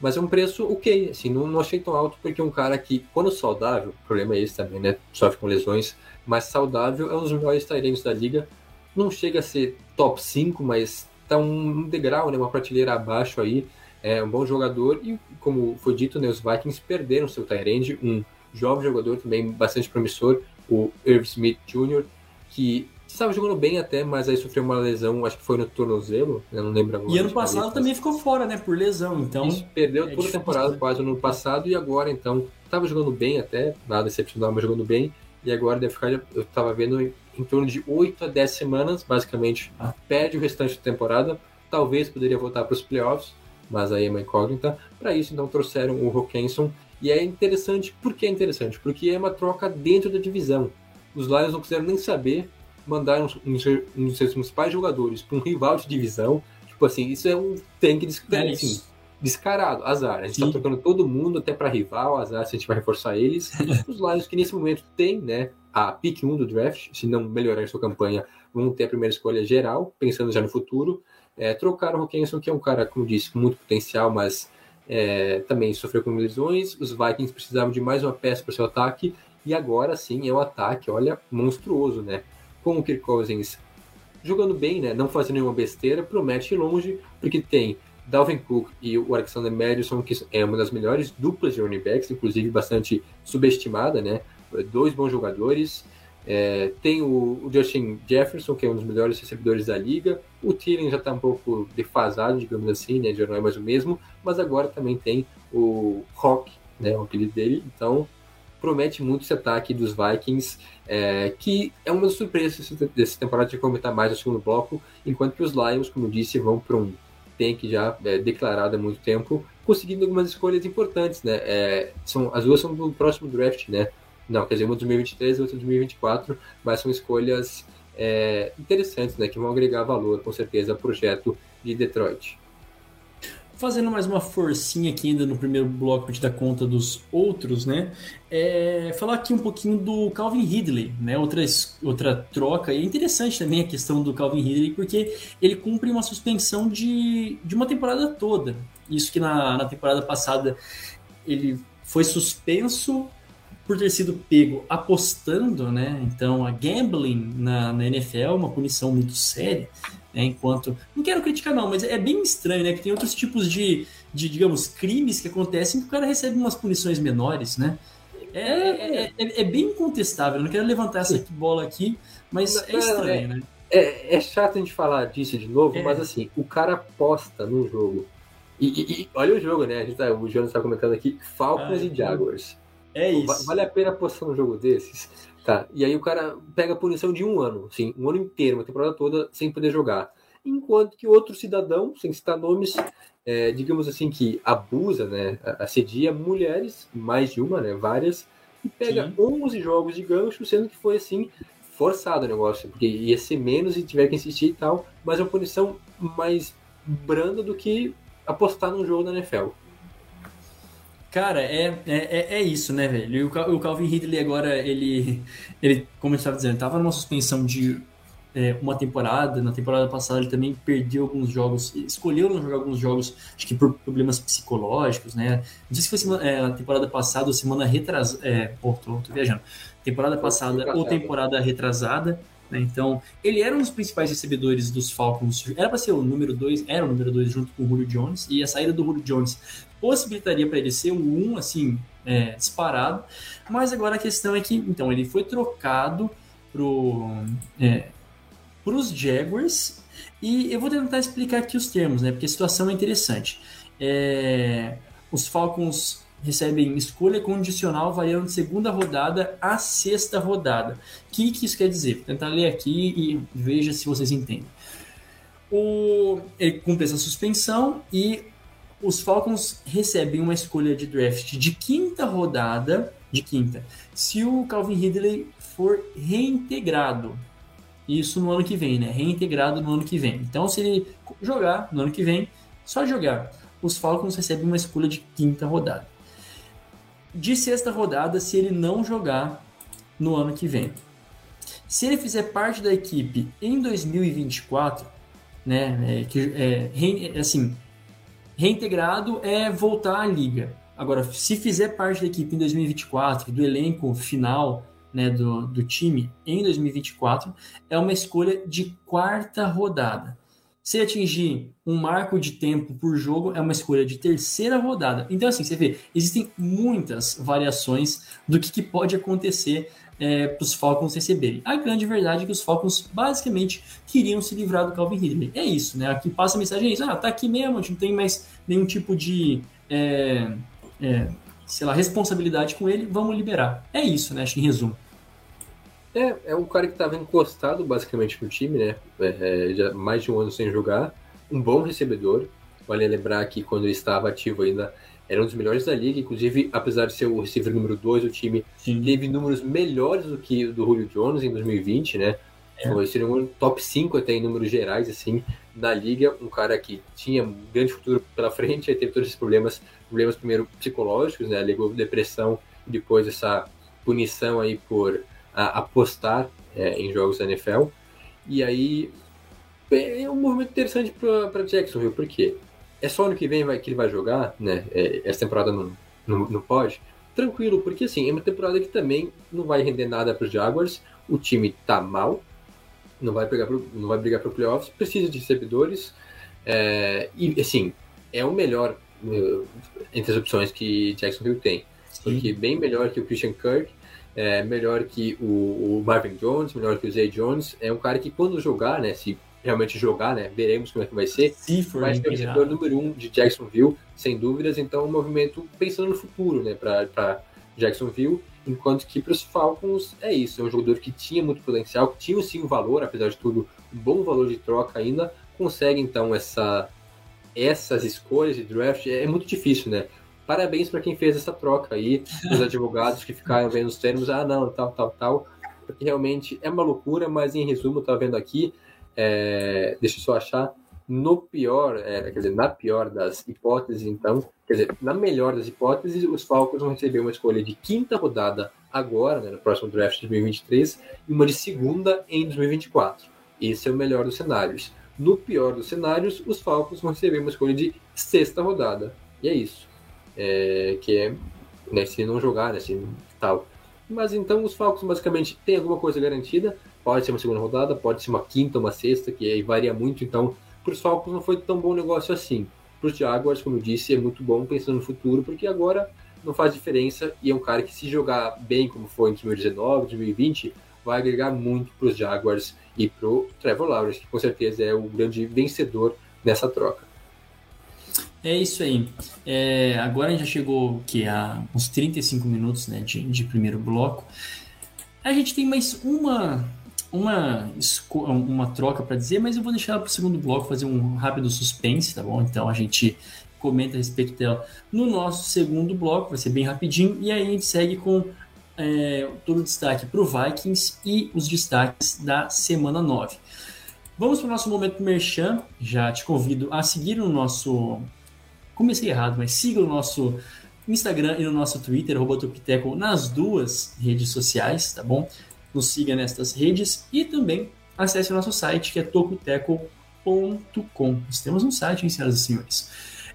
Mas é um preço ok, assim, não, não achei tão alto, porque um cara que, quando saudável, o problema é esse também, né? Sofre com lesões, mas saudável é um dos melhores talentos da liga. Não chega a ser top 5, mas tá um degrau, né? Uma prateleira abaixo aí. É um bom jogador e, como foi dito, né? Os Vikings perderam seu Tyrande, um jovem jogador também bastante promissor, o Irv Smith Jr., que estava jogando bem até, mas aí sofreu uma lesão, acho que foi no tornozelo, eu não lembro agora. E ano passado cabeça, também ficou fora, né, por lesão, então... Isso, perdeu é toda a temporada quase no ano passado e agora, então, estava jogando bem até, nada excepcional, mas jogando bem, e agora deve ficar, eu estava vendo, em, em, torno de 8 a 10 semanas, basicamente, ah. perde o restante da temporada, talvez poderia voltar para os playoffs, mas aí é uma incógnita. Para isso, então, trouxeram o Hawkinson, e é interessante, por que é interessante? Porque é uma troca dentro da divisão. Os Lions não quiseram nem saber mandar um, um, um dos seus principais jogadores para um rival de divisão, tipo assim, isso é um tanque des, É assim, descarado, azar. A gente Sim. tá trocando todo mundo até para rival, azar se a gente vai reforçar eles. Os Lions que nesse momento tem, né, a pick 1 do draft, se não melhorar sua campanha, vão ter a primeira escolha geral, pensando já no futuro. É, trocaram o Hawkinson, que é um cara, como disse, com muito potencial, mas é, também sofreu com lesões. Os Vikings precisavam de mais uma peça para seu ataque, e agora sim é um ataque, olha, monstruoso, né? Com o Kirk Cousins jogando bem, né? Não fazendo nenhuma besteira, promete ir longe, porque tem Dalvin Cook e o Alexander Madison, que é uma das melhores duplas de running backs, inclusive bastante subestimada, né? Dois bons jogadores. É, tem o, o Justin Jefferson, que é um dos melhores recebedores da liga. O Thielen já está um pouco defasado, digamos assim, né? Já não é mais o mesmo. Mas agora também tem o Rock, né? O apelido dele. Então, promete muito esse ataque dos Vikings, é, que é uma das surpresas dessa temporada, de comentar mais no segundo bloco, enquanto que os Lions, como disse, vão para um tank já é, declarado há muito tempo, conseguindo algumas escolhas importantes, né? É, são, as duas são do próximo draft, né? Não, quer dizer, uma de 2023 e outra de 2024, mas são escolhas é, interessantes, né? Que vão agregar valor, com certeza, ao projeto de Detroit. Fazendo mais uma forcinha aqui ainda no primeiro bloco te dar conta dos outros, né? É, falar aqui um pouquinho do Calvin Ridley, né? Outra, outra troca. E é interessante também a questão do Calvin Ridley, porque ele cumpre uma suspensão de, de uma temporada toda. Isso que na, na temporada passada ele foi suspenso por ter sido pego apostando, né? Então a gambling na, na NFL é uma punição muito séria. né? Enquanto. Não quero criticar, não, mas é bem estranho, né? Que tem outros tipos de, de digamos, crimes que acontecem que o cara recebe umas punições menores, né? É, é, é- é bem incontestável. Eu não quero levantar essa bola aqui, mas é estranho, né? É, é chato a gente falar disso de novo, É. mas assim, o cara aposta no jogo. E, e- e olha o jogo, né? A gente tá, o Jonas está comentando aqui, Falcons Ah, e Jaguars. É isso. Vale a pena apostar num jogo desses? Tá. E aí o cara pega a punição de um ano, assim, um ano inteiro, uma temporada toda, sem poder jogar. Enquanto que outro cidadão, sem citar nomes, é, digamos assim, que abusa, né? Assedia mulheres, mais de uma, né? Várias, e pega Sim. 11 jogos de gancho, sendo que foi assim, forçado o negócio, porque ia ser menos e tiver que insistir e tal, mas é uma punição mais branda do que apostar num jogo da NFL. Cara, é, é, é- é isso, né, velho? E o, o Calvin Ridley agora, ele, ele como eu estava dizendo, estava numa suspensão de é, uma temporada. Na temporada passada ele também perdeu alguns jogos, escolheu não jogar alguns jogos, acho que por problemas psicológicos, né? Não sei se foi semana, é, temporada passada ou semana retrasada. É, pô, tô, tô viajando. Temporada passada ou temporada retrasada. né? Então, ele era um dos principais recebedores dos Falcons. Era para ser o número 2, era o número 2 junto com o Julio Jones. E a saída do Julio Jones possibilitaria para ele ser o 1, assim, é, disparado. Mas agora a questão é que, então, ele foi trocado pro, é, Jaguars. E eu vou tentar explicar aqui os termos, né? Porque a situação é interessante. É, os Falcons recebem escolha condicional variando de segunda rodada a sexta rodada. O que, que isso quer dizer? Vou tentar ler aqui e veja se vocês entendem. O, ele cumpre essa suspensão e os Falcons recebem uma escolha de draft de quinta rodada, de quinta, se o Calvin Ridley for reintegrado. Isso no ano que vem, né? Reintegrado no ano que vem. Então, se ele jogar no ano que vem, só jogar, os Falcons recebem uma escolha de quinta rodada. De sexta rodada, se ele não jogar no ano que vem. Se ele fizer parte da equipe em 2024, né? É, que, é, rein- assim, reintegrado é voltar à liga. Agora, se fizer parte da equipe em 2024, do elenco final né, do, do time em 2024, é uma escolha de quarta rodada. Se atingir um marco de tempo por jogo, é uma escolha de terceira rodada. Então, assim, você vê, existem muitas variações do que, que pode acontecer é, para os Falcons receberem. A grande verdade é que os Falcons basicamente queriam se livrar do Calvin Ridley. É isso, né? Aqui passa a mensagem é isso. Ah, tá aqui mesmo, a gente não tem mais nenhum tipo de, é, é, sei lá, responsabilidade com ele, vamos liberar. É isso, né? Acho em resumo. É, é um cara que estava encostado basicamente no time, né? É, é, já mais de um ano sem jogar. Um bom recebedor. Vale lembrar que quando ele estava ativo ainda era um dos melhores da liga. Inclusive, apesar de ser o receiver número 2 do time, Sim. teve números melhores do que o do Julio Jones em 2020, né? Foi, seria um top 5 até em números gerais, assim, na liga. Um cara que tinha um grande futuro pela frente, aí teve todos esses problemas, problemas primeiro psicológicos, né? Ligou depressão, depois essa punição aí por a, apostar é, em jogos da NFL. E aí é um movimento interessante para Jacksonville, porque é só ano que vem vai, que ele vai jogar, né? É, essa temporada não, não, não pode. Tranquilo, porque assim, é uma temporada que também não vai render nada para os Jaguars. O time tá mal, não vai brigar pro, não vai brigar para playoffs, precisa de recebedores. É, e assim, é o melhor uh, entre as opções que Jacksonville tem. Porque bem melhor que o Christian Kirk, é melhor que o, o, Marvin Jones, melhor que o Zay Jones. É um cara que quando jogar, né, se realmente jogar, né, veremos como é que vai ser, se for vai ser o recebedor número um de Jacksonville, sem dúvidas. Então, um movimento pensando no futuro, né, para Jacksonville. Enquanto que para os Falcons é isso, é um jogador que tinha muito potencial, que tinha sim um valor, apesar de tudo, um bom valor de troca ainda, consegue então essa, essas escolhas de draft, é, é muito difícil, né? Parabéns para quem fez essa troca aí, os advogados que ficaram vendo os termos, ah não, tal, tal, tal, porque realmente é uma loucura, mas em resumo, tá vendo aqui, é, deixa eu só achar, no pior, é, quer dizer, na pior das hipóteses, então, quer dizer, na melhor das hipóteses, os Falcons vão receber uma escolha de quinta rodada agora, né, no próximo draft de 2023, e uma de segunda em 2024. Esse é o melhor dos cenários. No pior dos cenários, os Falcons vão receber uma escolha de sexta rodada. E é isso. É, que é, né, se não jogar, né, se tal. Mas então os Falcons basicamente têm alguma coisa garantida. Pode ser uma segunda rodada, pode ser uma quinta, uma sexta, que aí varia muito. Então para os Falcons não foi tão bom negócio assim. Para os Jaguars, como eu disse, é muito bom pensando no futuro, porque agora não faz diferença e é um cara que se jogar bem como foi em 2019, 2020, vai agregar muito para os Jaguars e para o Trevor Lawrence, que com certeza é o grande vencedor nessa troca. É isso aí. É, agora a gente já chegou que a uns 35 minutos né, de, de primeiro bloco. A gente tem mais uma uma, uma troca para dizer, mas eu vou deixar para o segundo bloco fazer um rápido suspense, tá bom? Então a gente comenta a respeito dela no nosso segundo bloco, vai ser bem rapidinho, e aí a gente segue com é, todo o destaque para o Vikings e os destaques da semana 9. Vamos para o nosso momento merchan. Já te convido a seguir no nosso. Comecei errado, mas siga o nosso Instagram e no nosso Twitter, Topiteco, nas duas redes sociais, tá bom? Nos siga nestas redes e também acesse o nosso site que é tocoteco.com. Nós temos um site, hein, senhoras e senhores.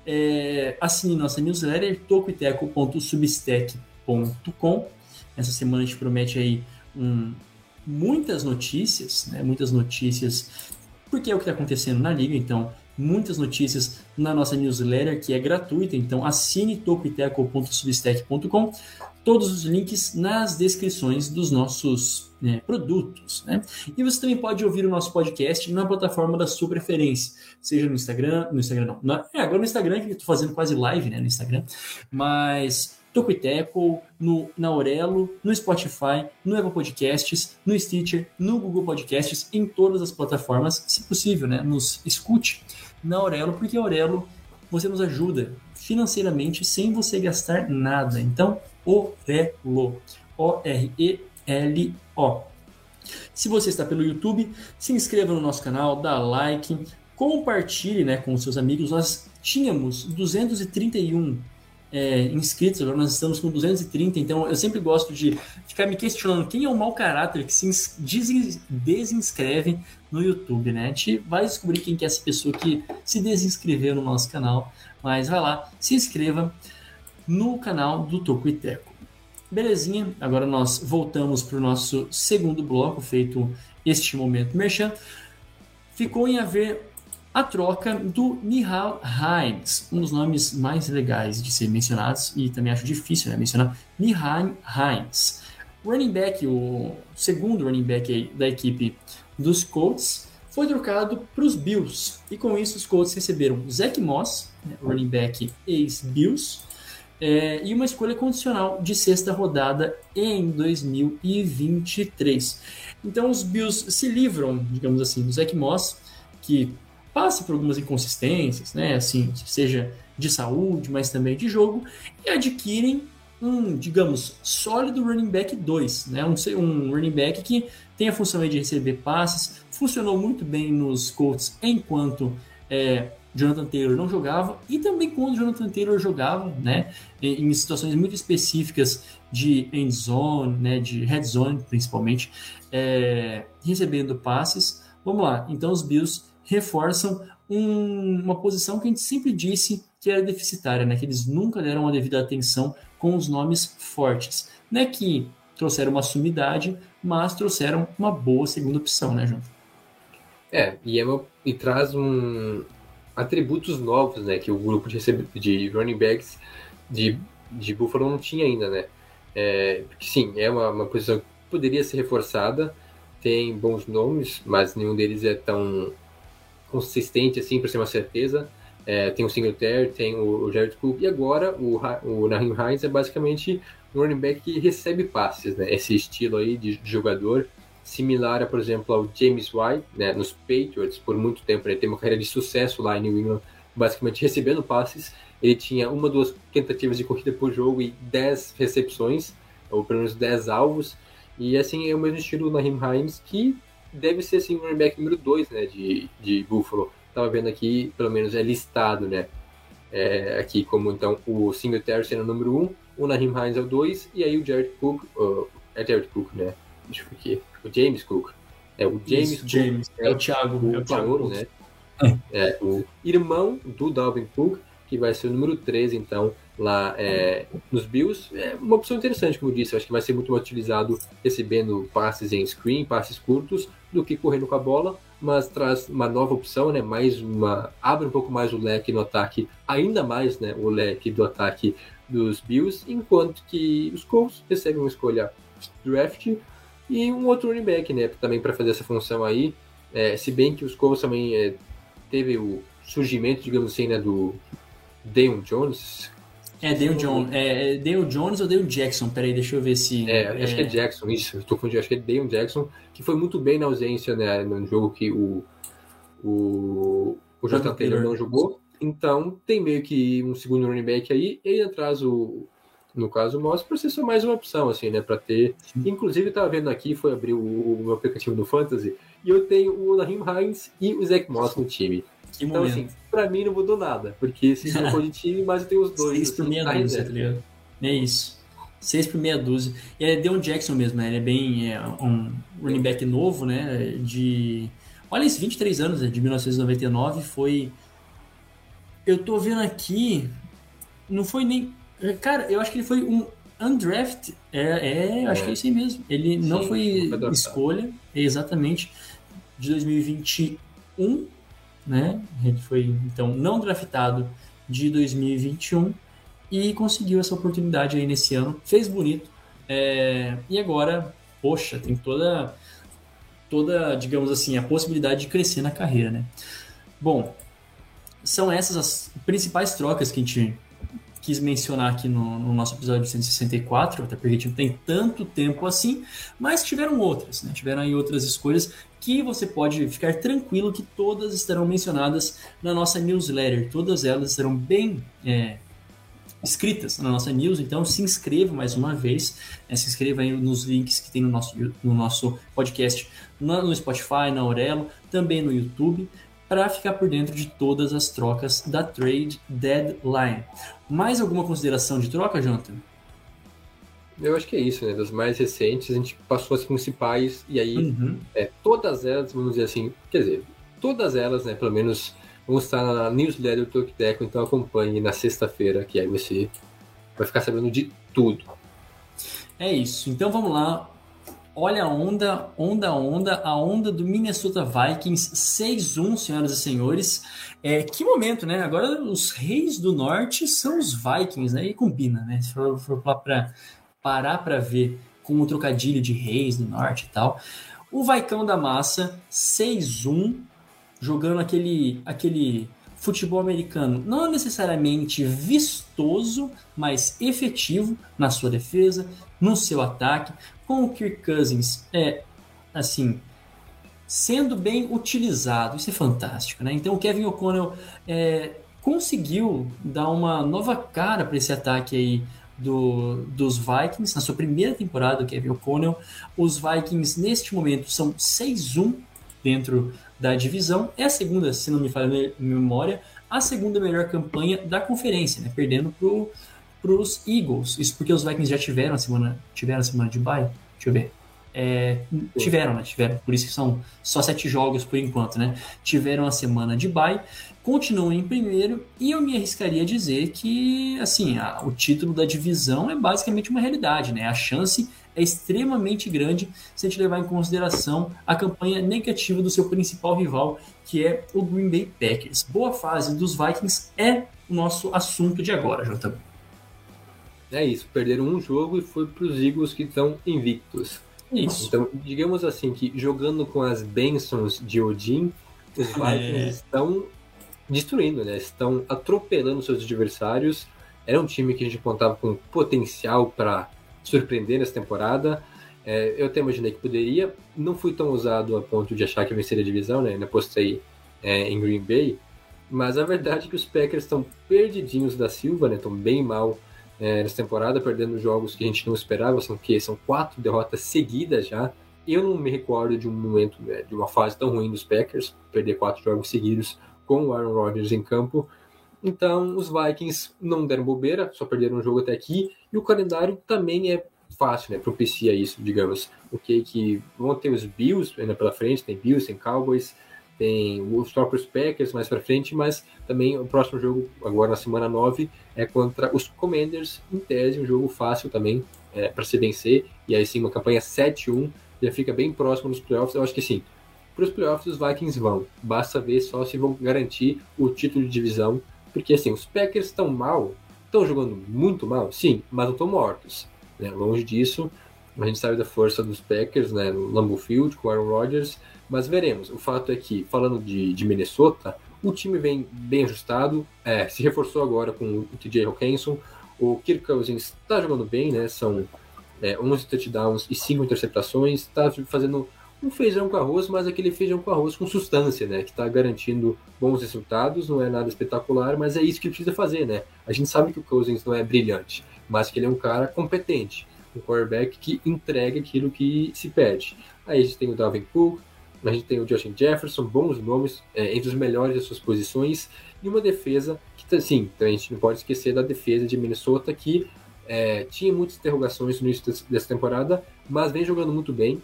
É, assine nossa newsletter tocoteco.substack.com. Essa semana a gente promete aí um, muitas notícias, né, muitas notícias, porque é o que está acontecendo na liga, então muitas notícias na nossa newsletter, que é gratuita, então assine tocoiteco.substack.com todos os links nas descrições dos nossos né, produtos. Né? E você também pode ouvir o nosso podcast na plataforma da sua preferência, seja no Instagram, no Instagram não, na, é, agora no Instagram, que eu estou fazendo quase live né, no Instagram, mas Tocoiteco, no, na Aurelo, no Spotify, no Apple Podcasts, no Stitcher, no Google Podcasts, em todas as plataformas, se possível, né? Nos escute na Aurelo, porque a Aurelo você nos ajuda financeiramente sem você gastar nada. Então, Orelo. O-R-E-L-O. Se você está pelo YouTube, se inscreva no nosso canal, dá like, compartilhe né, com seus amigos. Nós tínhamos 231 é, inscritos, agora nós estamos com 230, então eu sempre gosto de ficar me questionando quem é o mau caráter que se desinscreve no YouTube, né? A gente vai descobrir quem que é essa pessoa que se desinscreveu no nosso canal, mas vai lá, se inscreva no canal do Toco e Teco. Belezinha, agora nós voltamos para o nosso segundo bloco, feito este momento merchan. Ficou em haver a troca do Nihal Hines, um dos nomes mais legais de ser mencionados, e também acho difícil né, mencionar, Nihal Hines. Running back, o segundo running back da equipe dos Colts, foi trocado para os Bills. E com isso os Colts receberam Zach Moss, né, running back ex-Bills, é, e uma escolha condicional de sexta rodada em 2023. Então os Bills se livram, digamos assim, do Zach Moss, que passa por algumas inconsistências, né, assim, seja de saúde, mas também de jogo, e adquirem um, digamos, sólido running back 2, né? Um, um running back que tem a função de receber passes, funcionou muito bem nos Colts enquanto é, Jonathan Taylor não jogava e também quando Jonathan Taylor jogava, né? Em, situações muito específicas de end zone, né? De red zone principalmente, é, recebendo passes. Vamos lá, então os Bills reforçam um, uma posição que a gente sempre disse que era deficitária, né? Que eles nunca deram a devida atenção com os nomes fortes. Não é que trouxeram uma sumidade, mas trouxeram uma boa segunda opção, né, João? É, e, é uma, e traz um atributos novos, né, que o grupo de, de running backs de, de Buffalo não tinha ainda, né? É, sim, é uma, uma posição que poderia ser reforçada, tem bons nomes, mas nenhum deles é tão consistente assim para ser uma certeza. É, tem o Singletary, tem o, Jared Cook, e agora o, o Naheem Hines é basicamente um running back que recebe passes, né? Esse estilo aí de jogador, similar a, por exemplo, ao James White, né? Nos Patriots, por muito tempo, ele tem uma carreira de sucesso lá em New England, basicamente recebendo passes. Ele tinha uma, duas tentativas de corrida por jogo e dez recepções, ou pelo menos dez alvos. E assim é o mesmo estilo do Naheem Hines, que deve ser assim, o running back número 2 né, de, de Buffalo. Tava vendo aqui, pelo menos é listado, né? É, aqui como então o Singletary sendo o número 1, um, o Naheem Hines é o 2, e aí o Jared Cook, uh, é Jared Cook, né? Deixa eu ver aqui. O James Cook. É o James Isso, Cook. James. É, o Thiago. O, é o Thiago. Né? É, o irmão do Dalvin Cook, que vai ser o número 13, então, lá é, nos Bills. É uma opção interessante, como eu disse. Eu acho que vai ser muito mais utilizado recebendo passes em screen, passes curtos, do que correndo com a bola, mas traz uma nova opção, né? Mais uma. abre um pouco mais o leque no ataque, ainda mais né, o leque do ataque dos Bills, enquanto que os Colts recebem uma escolha draft e um outro running back, né? Também para fazer essa função aí. É, se bem que os Colts também é, teve o surgimento, digamos assim, né, do Deion Jones, é, Dale Jones. É, é Jones ou Dale Jackson? Peraí, deixa eu ver se. É, acho que é Jackson, isso. Estou confundindo, acho que é Dale Jackson, que foi muito bem na ausência, né? No jogo que o. O, o Jonathan Taylor não jogou. Então, tem meio que um segundo running back aí, e aí atrás o. No caso, o Moss, para ser só mais uma opção, assim, né? Para ter. Inclusive, eu tava vendo aqui, foi abrir o, o meu aplicativo do Fantasy, e eu tenho o Naheem Hines e o Zach Moss no time. Que então, momento. assim, pra mim não mudou nada. Porque se não for de time, mas eu tenho os dois. Seis por assim, meia na dúzia, tá ligado? É isso. Seis por meia dúzia. E ele é Deon Jackson mesmo, né? Ele é bem é, um running back novo, né? De. Olha isso, 23 anos, né? de 1999. Foi. Eu tô vendo aqui. Não foi nem. Cara, eu acho que ele foi um undraft. É, é acho É. que é isso aí mesmo. Ele não Sim, foi não foi draftado. escolha, exatamente, de 2021, né? Ele foi, então, não draftado de 2021 e conseguiu essa oportunidade aí nesse ano. Fez bonito. É, e agora, poxa, tem toda, toda, digamos assim, a possibilidade de crescer na carreira, né? Bom, são essas as principais trocas que a gente quis mencionar aqui no, no nosso episódio 164, até porque não tem tanto tempo assim, mas tiveram outras, né? Tiveram aí outras escolhas que você pode ficar tranquilo que todas estarão mencionadas na nossa newsletter. Todas elas estarão bem é, escritas na nossa news, então se inscreva mais uma vez, né? se inscreva aí nos links que tem no nosso, no nosso podcast no Spotify, na Aurelo, também no YouTube, para ficar por dentro de todas as trocas da Trade Deadline. Mais alguma consideração de troca, Jonathan? Eu acho que é isso, né? Das mais recentes, a gente passou as principais, e aí Uhum. é, todas elas, vamos dizer assim, quer dizer, todas elas, né? Pelo menos vão estar na newsletter do Tokiteco, então acompanhe na sexta-feira, que aí você vai ficar sabendo de tudo. É isso. Então vamos lá. Olha a onda, onda, onda, a onda do Minnesota Vikings 6-1, senhoras e senhores. É, que momento, né? Agora os reis do norte são os Vikings, né? E combina, né? Se for, for pra parar para ver com o trocadilho de reis do norte e tal. O Vaicão da Massa 6-1, jogando aquele, aquele futebol americano não necessariamente vistoso, mas efetivo na sua defesa, no seu ataque, com o Kirk Cousins é assim sendo bem utilizado. Isso é fantástico, né? Então o Kevin O'Connell é, conseguiu dar uma nova cara para esse ataque aí do, dos Vikings na sua primeira temporada, o Kevin O'Connell. Os Vikings, neste momento, são 6-1 dentro da divisão. É a segunda, se não me falha a memória, a segunda melhor campanha da conferência, né? perdendo para os Eagles. Isso porque os Vikings já tiveram a semana, tiveram a semana de bye. Deixa eu ver. É, tiveram, né? Tiveram. Por isso que são só sete jogos por enquanto, né? Tiveram a semana de bye, continuam em primeiro e eu me arriscaria a dizer que, assim, a, o título da divisão é basicamente uma realidade, né? A chance é extremamente grande se a gente levar em consideração a campanha negativa do seu principal rival, que é o Green Bay Packers. Boa fase dos Vikings é o nosso assunto de agora, JB. É isso, perderam um jogo e foi para os Eagles que estão invictos. Isso. Então, digamos assim que jogando com as bênçãos de Odin, os Vikings É. estão destruindo, né? Estão atropelando seus adversários. Era um time que a gente contava com potencial para surpreender nessa temporada. É, eu até imaginei que poderia. Não fui tão ousado a ponto de achar que venceria a divisão, né? Ainda postei é, em Green Bay. Mas a verdade é que os Packers estão perdidinhos da Silva, né? Estão bem mal é, nessa temporada, perdendo jogos que a gente não esperava. São que são quatro derrotas seguidas já. Eu não me recordo de um momento, né, de uma fase tão ruim dos Packers, perder quatro jogos seguidos com o Aaron Rodgers em campo. Então, os Vikings não deram bobeira, só perderam um jogo até aqui. E o calendário também é fácil, né? Propicia isso, digamos. Ok, que vão ter os Bills ainda pela frente, tem Bills, tem Cowboys, tem os próprios Packers mais pra frente, mas também o próximo jogo, agora na semana 9, é contra os Commanders, em tese, um jogo fácil também é, para se vencer. E aí sim, uma campanha 7-1, já fica bem próximo nos playoffs. Eu acho que sim, para os playoffs os Vikings vão. Basta ver só se vão garantir o título de divisão. Porque assim, os Packers estão mal, estão jogando muito mal, sim, mas não estão mortos. Né? Longe disso, a gente sabe da força dos Packers né, no Lambeau Field com Aaron Rodgers, mas veremos. O fato é que, falando de, de Minnesota, o time vem bem ajustado, é, se reforçou agora com o TJ Hawkinson, o Kirk Cousins está jogando bem, né? São é, 11 touchdowns e 5 interceptações, está fazendo um feijão com arroz, mas aquele feijão com arroz com substância, né? Que está garantindo bons resultados, não é nada espetacular, mas é isso que precisa fazer, né? A gente sabe que o Cousins não é brilhante, mas que ele é um cara competente, um quarterback que entrega aquilo que se pede. Aí a gente tem o Dalvin Cook, a gente tem o Justin Jefferson, bons nomes, é, entre os melhores das suas posições, e uma defesa que, assim, a gente não pode esquecer da defesa de Minnesota, que é, tinha muitas interrogações no início dessa temporada, mas vem jogando muito bem.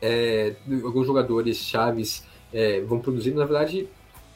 É, alguns jogadores chaves é, vão produzindo, na verdade,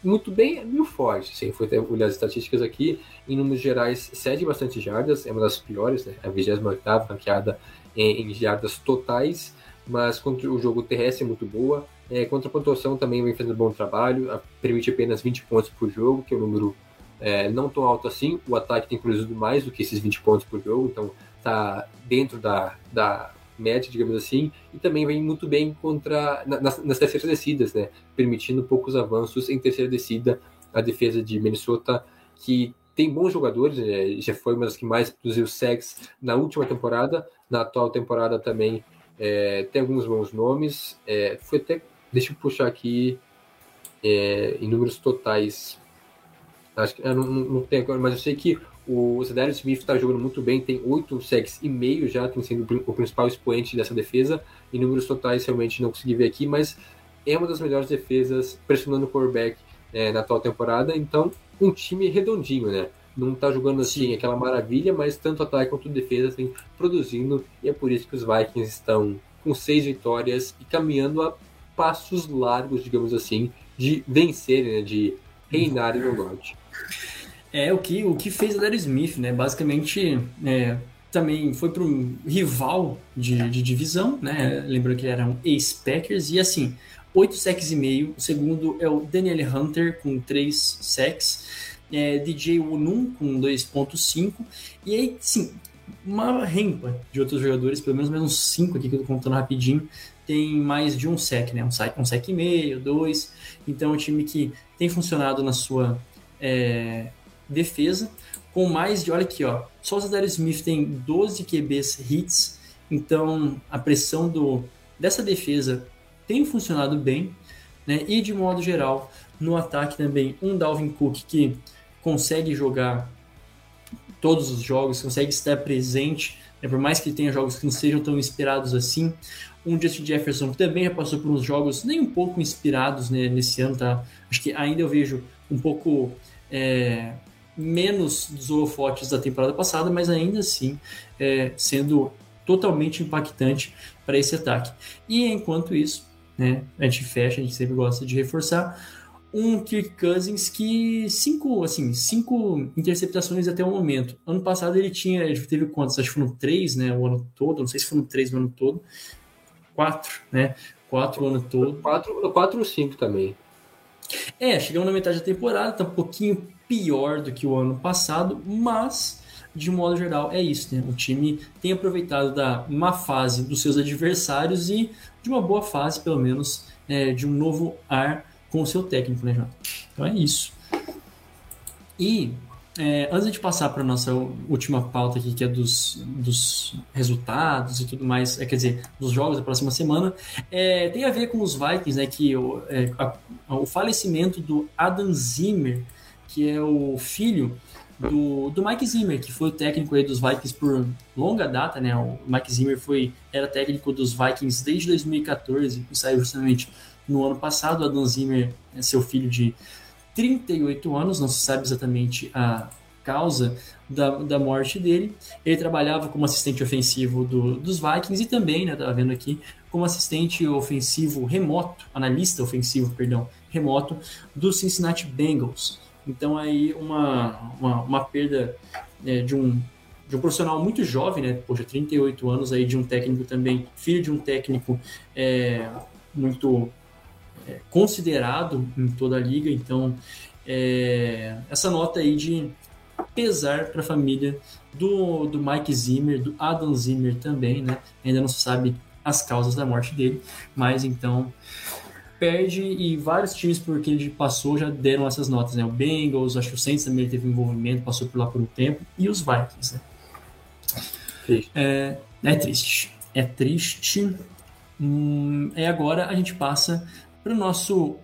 muito bem, é meio forte. Sim, foi olhar as estatísticas aqui. Em números gerais, cede bastante jardas, é uma das piores, né? a 28 ranqueada em, em jardas totais, mas contra o jogo terrestre é muito boa. É, contra a pontuação também vem fazendo bom trabalho, a- permite apenas 20 pontos por jogo, que é um número é, não tão alto assim. O ataque tem produzido mais do que esses 20 pontos por jogo, então tá dentro da, da média, digamos assim, e também vem muito bem contra na- nas, nas terceiras descidas, né? Permitindo poucos avanços em terceira descida. A defesa de Minnesota, que tem bons jogadores, né? já foi uma das que mais produziu sacks na última temporada, na atual temporada também é, tem alguns bons nomes. É, foi até, deixa eu puxar aqui é, em números totais. Acho que não, não, não tem agora, mas eu sei que o Zadarius Smith está jogando muito bem, tem oito sacks e meio já, tem sendo o prin- o principal expoente dessa defesa. Em números totais, realmente não consegui ver aqui, mas é uma das melhores defesas pressionando o quarterback é, na atual temporada. Então, um time redondinho, né? Não tá jogando assim Sim. aquela maravilha, mas tanto ataque quanto defesa tem produzindo, e é por isso que os Vikings estão com seis vitórias e caminhando a passos largos, digamos assim, de vencerem, né? de reinarem no norte. É o que, o que fez a Darius Smith, né? Basicamente, é, também foi para um rival de, de divisão, né? Lembrando que ele era um ex-Packers, e assim, 8 sacks e meio. O segundo é o Daniel Hunter, com 3 sacks. É, DJ Unum, com 2.5. E aí, sim, uma rempa de outros jogadores, pelo menos mais uns 5 aqui que eu tô contando rapidinho, tem mais de um sec, né? Um sec, um sec e meio, dois. Então é um time que tem funcionado na sua é, defesa, com mais de, olha aqui, ó, só o Zadarius Smith tem 12 QBs hits, então a pressão do, dessa defesa tem funcionado bem, né? E de modo geral, no ataque também, um Dalvin Cook que consegue jogar todos os jogos, consegue estar presente, né, por mais que tenha jogos que não sejam tão inspirados assim. Um Justin Jefferson que também já passou por uns jogos nem um pouco inspirados né, nesse ano, tá? Acho que ainda eu vejo um pouco é, menos dos holofotes da temporada passada, mas ainda assim é, sendo totalmente impactante para esse ataque. E enquanto isso, né, a gente fecha, a gente sempre gosta de reforçar um Kirk Cousins que cinco, assim, cinco interceptações até o momento. Ano passado ele tinha, ele teve quantos? Acho que foram três, né, o ano todo. Não sei se foram três no ano todo. Quatro, né? Quatro o ano todo. Quatro, quatro ou cinco também. É, chegamos na metade da temporada, tá um pouquinho pior do que o ano passado, mas de modo geral é isso, né? O time tem aproveitado da má fase dos seus adversários e de uma boa fase, pelo menos, é, de um novo ar com o seu técnico, né, Jota? Então é isso. E é, antes de passar para a nossa última pauta aqui, que é dos, dos resultados e tudo mais, é, quer dizer, dos jogos da próxima semana, é, tem a ver com os Vikings, né? Que o, é, a, o falecimento do Adam Zimmer, que é o filho do, do Mike Zimmer, que foi o técnico aí dos Vikings por longa data, né? O Mike Zimmer foi, era técnico dos Vikings desde 2014 e saiu justamente no ano passado. Adam Zimmer é seu filho de 38 anos, não se sabe exatamente a causa da, da morte dele. Ele trabalhava como assistente ofensivo do, dos Vikings e também, né, estava vendo aqui, como assistente ofensivo remoto, analista ofensivo, perdão, remoto do Cincinnati Bengals. Então aí uma, uma, uma perda é, de um de um profissional muito jovem, né? Poxa, 38 anos aí de um técnico também, filho de um técnico é, muito é, considerado em toda a liga. Então, é, essa nota aí de pesar para a família do, do Mike Zimmer, do Adam Zimmer também, né? Ainda não se sabe as causas da morte dele, mas então perde e vários times por que ele passou já deram essas notas, né? O Bengals, acho que o Saints também teve envolvimento, passou por lá por um tempo, e os Vikings, né? É, é triste. É triste. Hum, e agora a gente passa para o nosso.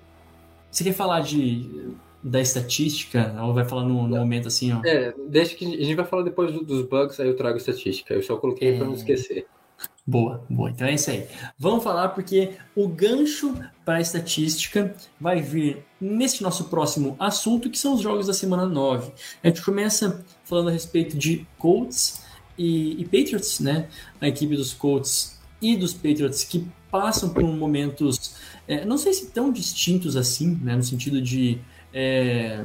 Você quer falar de da estatística? Ou vai falar no, no momento assim, ó? É, deixa que a gente vai falar depois dos bugs, aí eu trago estatística. Eu só coloquei é... para não esquecer. Boa, boa. Então é isso aí. Vamos falar porque o gancho para a estatística vai vir neste nosso próximo assunto, que são os jogos da semana 9. A gente começa falando a respeito de Colts e, e Patriots, né? A equipe dos Colts e dos Patriots que passam por momentos, é, não sei se tão distintos assim, né? No sentido de. É,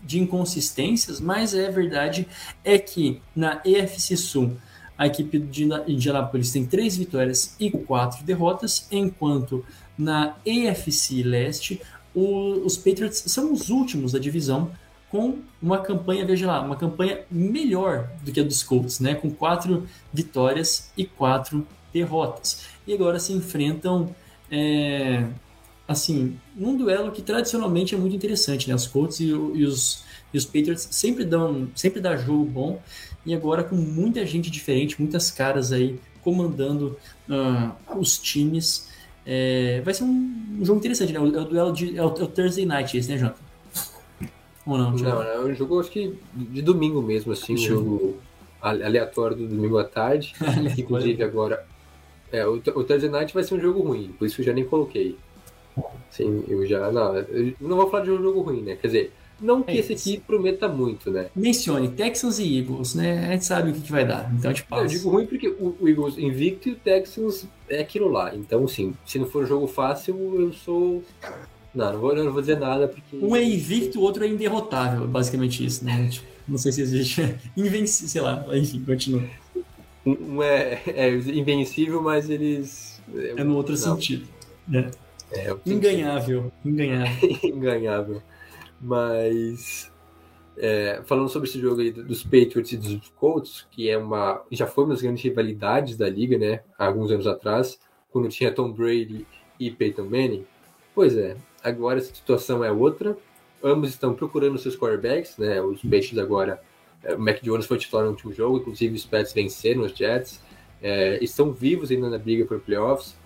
de inconsistências, mas é verdade é que na EFC Sul a equipe de Indianapolis tem três vitórias e quatro derrotas, enquanto na AFC Leste o, os Patriots são os últimos da divisão com uma campanha, veja lá, uma campanha melhor do que a dos Colts, né? Com quatro vitórias e quatro derrotas. E agora se enfrentam, é, assim, num duelo que tradicionalmente é muito interessante, né? Os Colts e, e os, e os Patriots sempre dão, sempre dá jogo bom e agora com muita gente diferente, muitas caras aí comandando uh, os times. É, vai ser um, um, jogo interessante, né? É o duelo de. É o, é o, Thursday Night esse, né, Jota? Ou não? Não, é um jogo acho que de domingo mesmo, assim, um jogo aleatório do domingo à tarde. Inclusive agora. É, o, o Thursday Night vai ser um jogo ruim, por isso eu já nem coloquei. Sim, eu já. Não, eu não vou falar de um jogo ruim, né? Quer dizer, não que é esse aqui prometa muito, né? Mencione Texans e Eagles, né? A gente sabe o que, que vai dar. Então passa. Eu digo ruim porque o, Eagles invicto e o Texans é aquilo lá. Então, assim, se não for um jogo fácil, eu sou. Não, não vou, não vou dizer nada porque. Um é invicto, o outro é inderrotável, basicamente isso, né? Tipo, não sei se existe. Invencível, sei lá, enfim, continua. Um é, é invencível, mas eles. É no outro não. sentido. É. É, Inganhável. Inganhável. Inganhável. Mas é, falando sobre esse jogo aí dos Patriots e dos Colts, que é uma já foi uma das grandes rivalidades da liga, né? Há alguns anos atrás, quando tinha Tom Brady e Peyton Manning. Pois é, agora essa situação é outra. Ambos estão procurando seus quarterbacks, né? Os Patriots agora, é, o Mac Jones foi titular no último jogo, inclusive os Pets venceram os Jets. É, estão vivos ainda na briga por playoffs.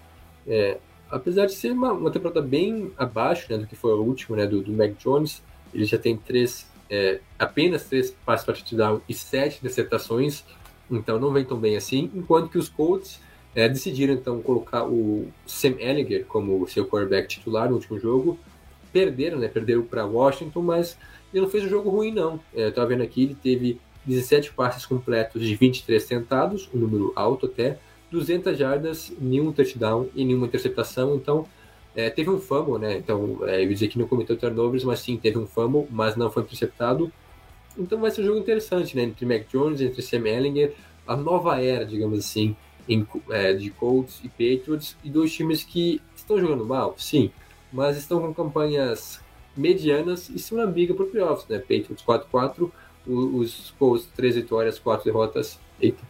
É, apesar de ser uma, uma temporada bem abaixo né, do que foi o último, né, do, do Mac Jones, ele já tem três é, apenas três passes para touchdown e sete interceptações, então não vem tão bem assim, enquanto que os Colts é, decidiram então colocar o Sam Ellinger como seu quarterback titular no último jogo, perderam, né, perderam para Washington, mas ele não fez um jogo ruim não, é, vendo aqui, ele teve 17 passes completos de 23 tentados, um número alto até, 200 jardas, nenhum touchdown e nenhuma interceptação, então é, teve um fumble, né? Então, é, eu ia dizer que não cometeu turnovers, mas sim, teve um fumble, mas não foi interceptado. Então vai ser um jogo interessante, né? Entre Mac Jones, entre Sam Ellinger, a nova era, digamos assim, em, é, de Colts e Patriots, e dois times que estão jogando mal, sim, mas estão com campanhas medianas e estão na briga por playoffs, né? Patriots 4-4, os Colts 3 vitórias, 4 derrotas, eita,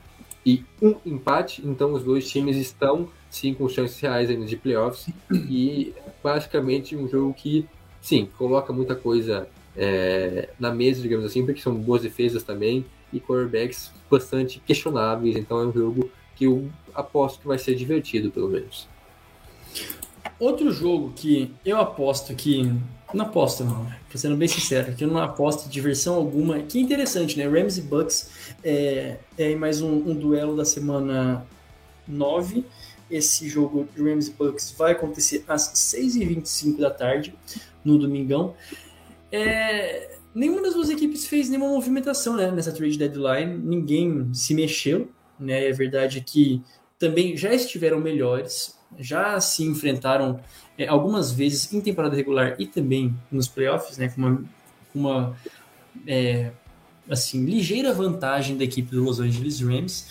e um empate, então os dois times estão sim com chances reais ainda de playoffs. E basicamente um jogo que sim coloca muita coisa é, na mesa digamos assim porque são boas defesas também e quarterbacks bastante questionáveis. Então é um jogo que eu aposto que vai ser divertido pelo menos outro jogo que eu aposto que não aposto não pra sendo bem sincero que eu não aposto diversão alguma que interessante né Rams e Bucks é, é mais um, um duelo da semana 9 esse jogo Rams Bucks vai acontecer às 6h25 da tarde, no domingão. É, nenhuma das duas equipes fez nenhuma movimentação né, nessa trade deadline, ninguém se mexeu. Né, é verdade que também já estiveram melhores, já se enfrentaram é, algumas vezes em temporada regular e também nos playoffs, né, com uma, uma é, assim, ligeira vantagem da equipe do Los Angeles Rams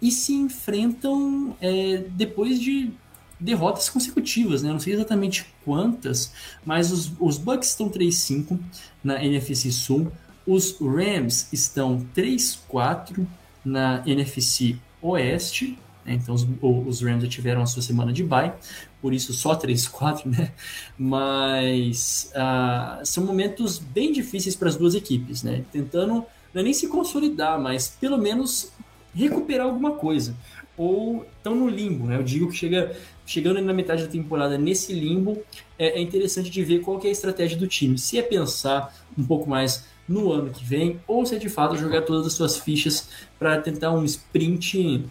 e se enfrentam é, depois de derrotas consecutivas, né? Não sei exatamente quantas, mas os, os Bucks estão 3-5 na NFC Sul, os Rams estão 3-4 na NFC Oeste? Então os, os, Rams já tiveram a sua semana de bye, por isso só 3-4, né? Mas uh, são momentos bem difíceis para as duas equipes, né? Tentando não é nem se consolidar, mas pelo menos recuperar alguma coisa. Ou estão no limbo, né? Eu digo que chega, chegando na metade da temporada nesse limbo, é, é interessante de ver qual é a estratégia do time. Se é pensar um pouco mais no ano que vem, ou se é de fato jogar todas as suas fichas para tentar um sprint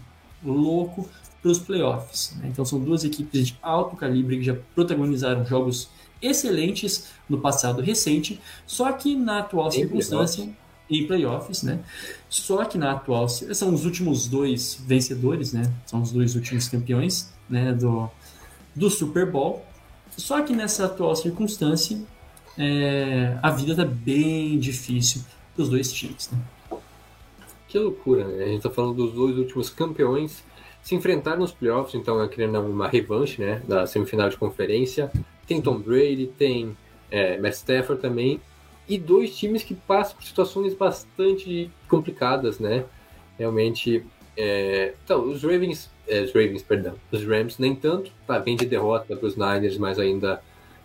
louco para os playoffs. Né? Então são duas equipes de alto calibre que já protagonizaram jogos excelentes no passado recente, só que na atual circunstância em playoffs, né? Só que na atual são os últimos dois vencedores, né? São os dois últimos campeões, né? Do, do Super Bowl. Só que nessa atual circunstância, é, a vida tá bem difícil dos dois times, né? Que loucura, né? A gente tá falando dos dois últimos campeões se enfrentaram nos playoffs, então é querendo uma revanche, né? Da semifinal de conferência. Tem Tom Brady, tem é, Matt Stafford também, e dois times que passam por situações bastante complicadas, né? Realmente, é... então, os Ravens, é, os Ravens, perdão, os Rams nem tanto, tá, vem de derrota para os Niners, mas ainda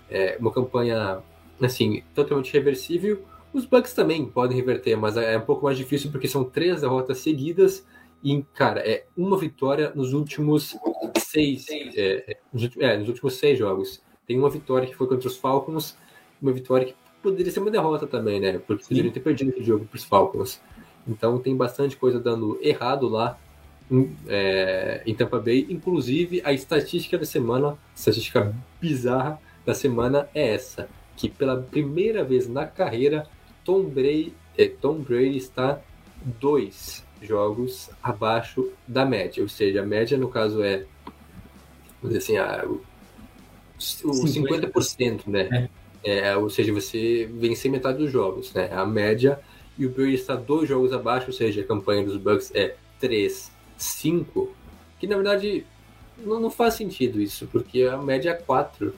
é uma campanha, assim, totalmente reversível. Os Bucks também podem reverter, mas é um pouco mais difícil porque são três derrotas seguidas e, cara, é uma vitória nos últimos seis, é, é, nos últimos seis jogos. Tem uma vitória que foi contra os Falcons, uma vitória que poderia ser uma derrota também, né? Porque poderiam ter perdido esse jogo para os Falcons. Então tem bastante coisa dando errado lá em, é, em Tampa Bay. Inclusive, a estatística da semana, a estatística bizarra da semana é essa: que pela primeira vez na carreira, Tom Brady, é, Tom Brady está dois jogos abaixo da média. Ou seja, a média, no caso, é vamos dizer assim, a, o, o 50%, 50% né? É é, ou seja, você vencer metade dos jogos, né? A média. E o Brady está dois jogos abaixo, ou seja, a campanha dos Bucks é 3, 5. Que na verdade não, não faz sentido isso, porque a média é 4.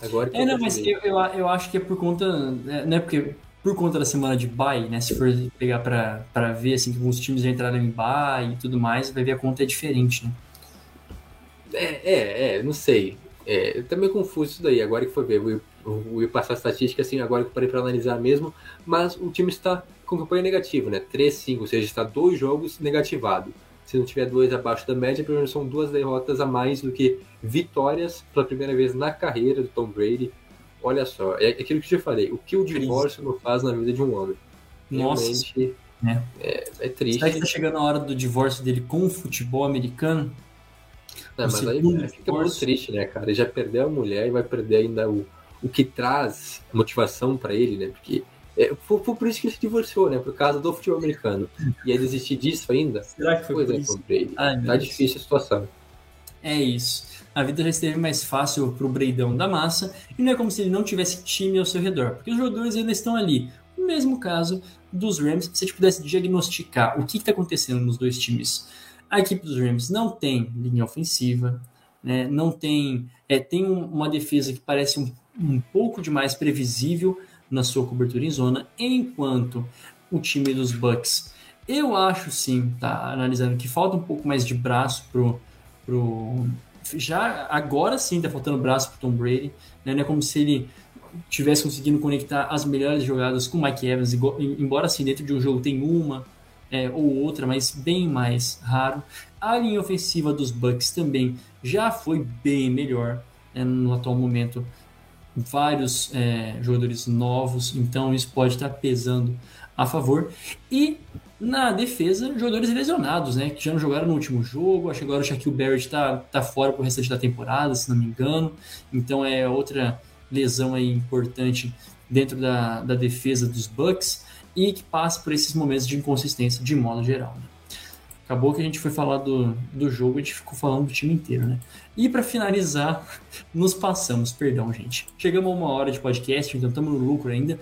Agora é, não, mas eu, eu, eu, acho que é por conta. Né, né, porque por conta da semana de bye, né? Se for pegar para ver assim, que alguns times já entraram em bye e tudo mais, vai ver a conta é diferente, né? É, é, é não sei. É, tá meio confuso isso daí, agora que foi ver. Eu, eu, eu passar a estatística assim, agora que eu parei para analisar mesmo, mas o time está com campanha negativa, né? 3-5, ou seja, está dois jogos negativado. Se não tiver dois abaixo da média, pelo menos são duas derrotas a mais do que vitórias pela primeira vez na carreira do Tom Brady. Olha só, é aquilo que eu te falei, o que o divórcio não faz na vida de um homem. Nossa, Realmente, né? é, é triste. será que tá chegando a hora do divórcio dele com o futebol americano? Não, mas aí é, fica muito triste, né, cara? Ele já perdeu a mulher e vai perder ainda o, o que traz motivação pra ele, né? Porque é, foi, foi por isso que ele se divorciou, né? Por causa do futebol americano. E aí desistir disso ainda? Será que foi Pois por é, isso? Ai, Tá difícil a situação. É isso. A vida já esteve mais fácil pro Breidão da massa e não é como se ele não tivesse time ao seu redor, porque os jogadores ainda estão ali. No mesmo caso dos Rams, se a gente pudesse diagnosticar o que está acontecendo nos dois times. A equipe dos Rams não tem linha ofensiva, né? não tem, é, tem um- uma defesa que parece um, um pouco demais previsível na sua cobertura em zona, enquanto o time dos Bucks, eu acho sim, tá analisando que falta um pouco mais de braço pro pro já agora sim tá faltando braço pro Tom Brady, né? Não é como se ele tivesse conseguindo conectar as melhores jogadas com o Mike Evans, embora assim dentro de um jogo tem uma é, ou outra, mas bem mais raro. A linha ofensiva dos Bucks também já foi bem melhor né, no atual momento. Vários é, jogadores novos, então isso pode estar pesando a favor. E na defesa, jogadores lesionados, né? Que já não jogaram no último jogo. Acho que agora o Shaquille Barrett tá, tá fora pro restante da temporada, se não me engano. Então é outra lesão aí importante dentro da, da defesa dos Bucks e que passa por esses momentos de inconsistência de modo geral. né? Acabou que a gente foi falar do, do jogo a gente ficou falando do time inteiro, né? E para finalizar, nos passamos, perdão, gente. Chegamos a uma hora de podcast, então estamos no lucro ainda.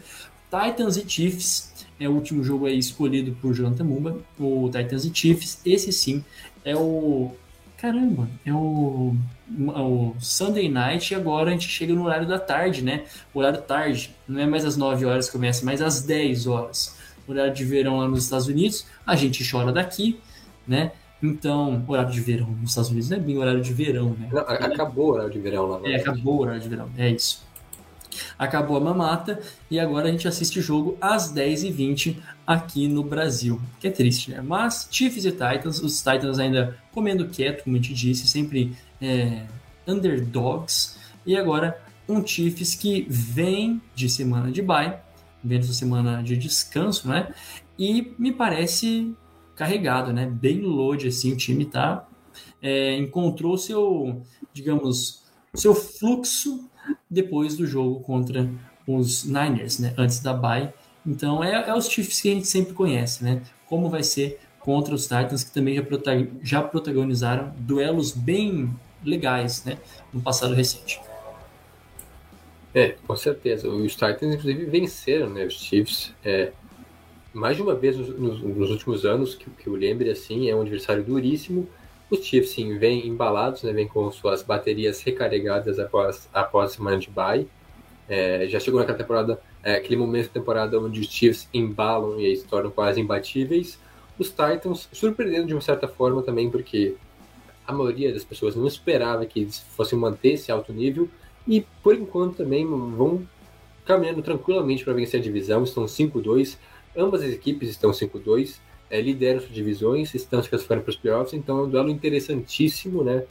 Titans e Chiefs é o último jogo aí escolhido por Jonathan Mumba, o Titans e Chiefs. Esse sim é o. Caramba, é o, o Sunday night e agora a gente chega no horário da tarde, né? Horário tarde, não é mais às 9 horas que começa, mas às 10 horas. Horário de verão lá nos Estados Unidos, a gente chora daqui, né? Então, horário de verão nos Estados Unidos não é bem horário de verão, né? Não, acabou o horário de verão lá. É, né? acabou o horário de verão, é isso. Acabou a mamata e agora a gente assiste o jogo às 10h20 aqui no Brasil. Que é triste, né? Mas Chiefs e Titans, os Titans ainda comendo quieto, como a gente disse, sempre é, underdogs. E agora um Chiefs que vem de semana de bye, vem dessa semana de descanso, né? E me parece carregado, né? Bem load assim, o time tá é, encontrou seu, digamos, seu fluxo depois do jogo contra os Niners, né? Antes da bye. Então é, é os Chiefs que a gente sempre conhece, né? Como vai ser contra os Titans que também já, já protagonizaram duelos bem legais, né? No passado recente. É, com certeza. Os Titans, inclusive, venceram né, os Chiefs. É, mais de uma vez nos, nos- nos últimos anos, que, que eu lembre, assim, é um adversário duríssimo. Os Chiefs, sim, vêm embalados, né, vêm com suas baterias recarregadas após, após a semana de bye. É, já chegou naquela temporada, é, aquele momento da temporada onde os Chiefs embalam e aí se tornam quase imbatíveis. Os Titans surpreendendo de uma certa forma também, porque a maioria das pessoas não esperava que eles fossem manter esse alto nível e por enquanto também vão caminhando tranquilamente para vencer a divisão, estão 5-2, ambas as equipes estão 5-2, é, lideram suas divisões, estão se classificando para os playoffs, então é um duelo interessantíssimo, né?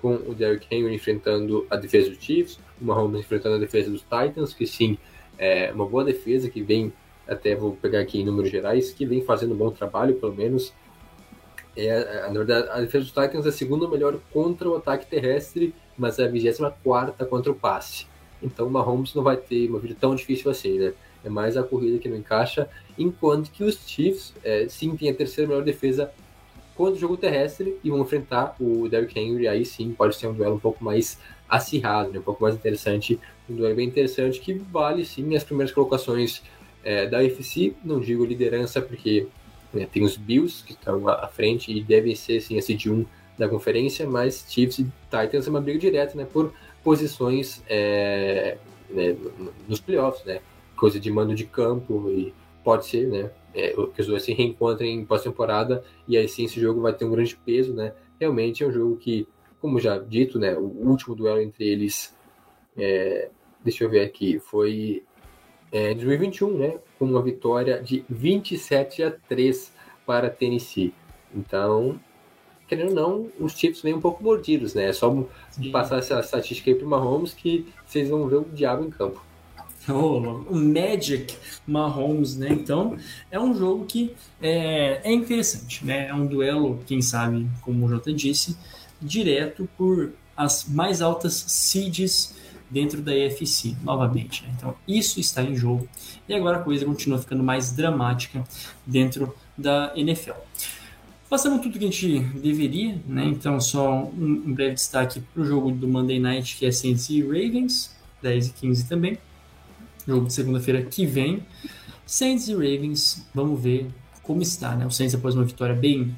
Com o Derrick Henry enfrentando a defesa dos Chiefs, o Mahomes enfrentando a defesa dos Titans, que sim, é uma boa defesa que vem, até vou pegar aqui em números gerais, que vem fazendo um bom trabalho, pelo menos. É, na verdade, a defesa dos Titans é a segunda melhor contra o ataque terrestre, mas é a 24 contra o passe. Então o Mahomes não vai ter uma vida tão difícil assim, né? É mais a corrida que não encaixa, enquanto que os Chiefs, é, sim, tem a terceira melhor defesa contra o jogo terrestre e vão enfrentar o Derrick Henry. Aí sim, pode ser um duelo um pouco mais acirrado, né? um pouco mais interessante. Um duelo bem interessante que vale sim as primeiras colocações é, da UFC. Não digo liderança, porque né, tem os Bills que estão à frente e devem ser sim a seed 1 da conferência, mas Chiefs e Titans é uma briga direta né, por posições é, né, nos playoffs, né? Coisa de mando de campo e pode ser, né? É, que os dois se reencontrem em pós-temporada e aí sim esse jogo vai ter um grande peso, né? Realmente é um jogo que, como já dito, né? O último duelo entre eles, é, deixa eu ver aqui, foi é, em 2021, né? Com uma vitória de 27 a 3 para Tennessee. Então, querendo ou não, os Chiefs vêm um pouco mordidos, né? É só passar essa estatística aí pro Mahomes que vocês vão ver o diabo em campo. o Magic Mahomes, né? Então é um jogo que é, é interessante, né? É um duelo, quem sabe, como o Jota disse, direto por as mais altas seeds dentro da EFC, novamente. Né? Então isso está em jogo e agora a coisa continua ficando mais dramática dentro da NFL. Passamos tudo que a gente deveria, né? Então, só um, um breve destaque para o jogo do Monday Night, que é Saints e Ravens, 10 e 15 também. Jogo de segunda-feira que vem. Saints e Ravens, vamos ver como está, né? O Saints após uma vitória bem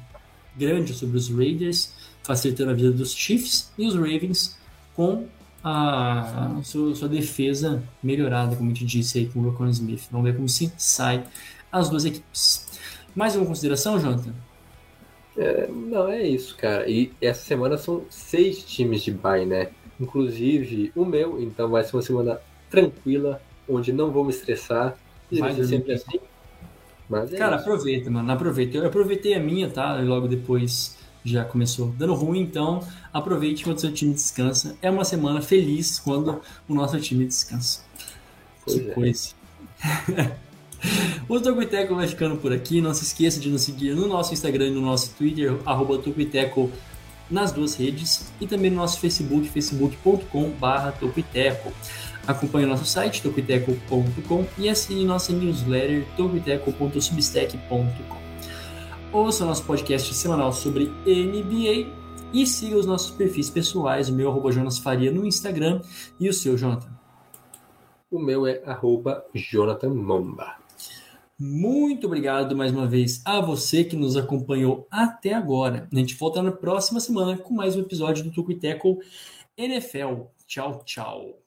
grande sobre os Raiders, facilitando a vida dos Chiefs, e os Ravens com a, a sua, sua, defesa melhorada, como a gente disse aí com o Rocco Smith. Vamos ver como se sai as duas equipes. Mais uma consideração, Jonathan? É, não, é isso, cara. E essa semana são seis times de bye, né? Inclusive o meu, então vai ser uma semana tranquila, onde não vou me estressar. Vai ser sempre assim. Mas é cara, isso. aproveita, mano. Aproveita. Eu aproveitei a minha, tá? E logo depois já começou dando ruim, então aproveite quando seu time descansa. É uma semana feliz quando o nosso time descansa. Pois que é. coisa. O vai ficando por aqui. Não se esqueça de nos seguir no nosso Instagram e no nosso Twitter, arroba Topiteco nas duas redes e também no nosso Facebook, facebook.com.br Topiteco. Acompanhe o nosso site, topiteco.com e assine nossa newsletter, topiteco.substack.com. Ouça nosso podcast semanal sobre NBA e siga os nossos perfis pessoais, o meu arroba Jonas Faria no Instagram e o seu, Jonathan. O meu é arroba Jonathan Momba. Muito obrigado mais uma vez a você que nos acompanhou até agora. A gente volta na próxima semana com mais um episódio do Tucuiteco NFL. Tchau, tchau.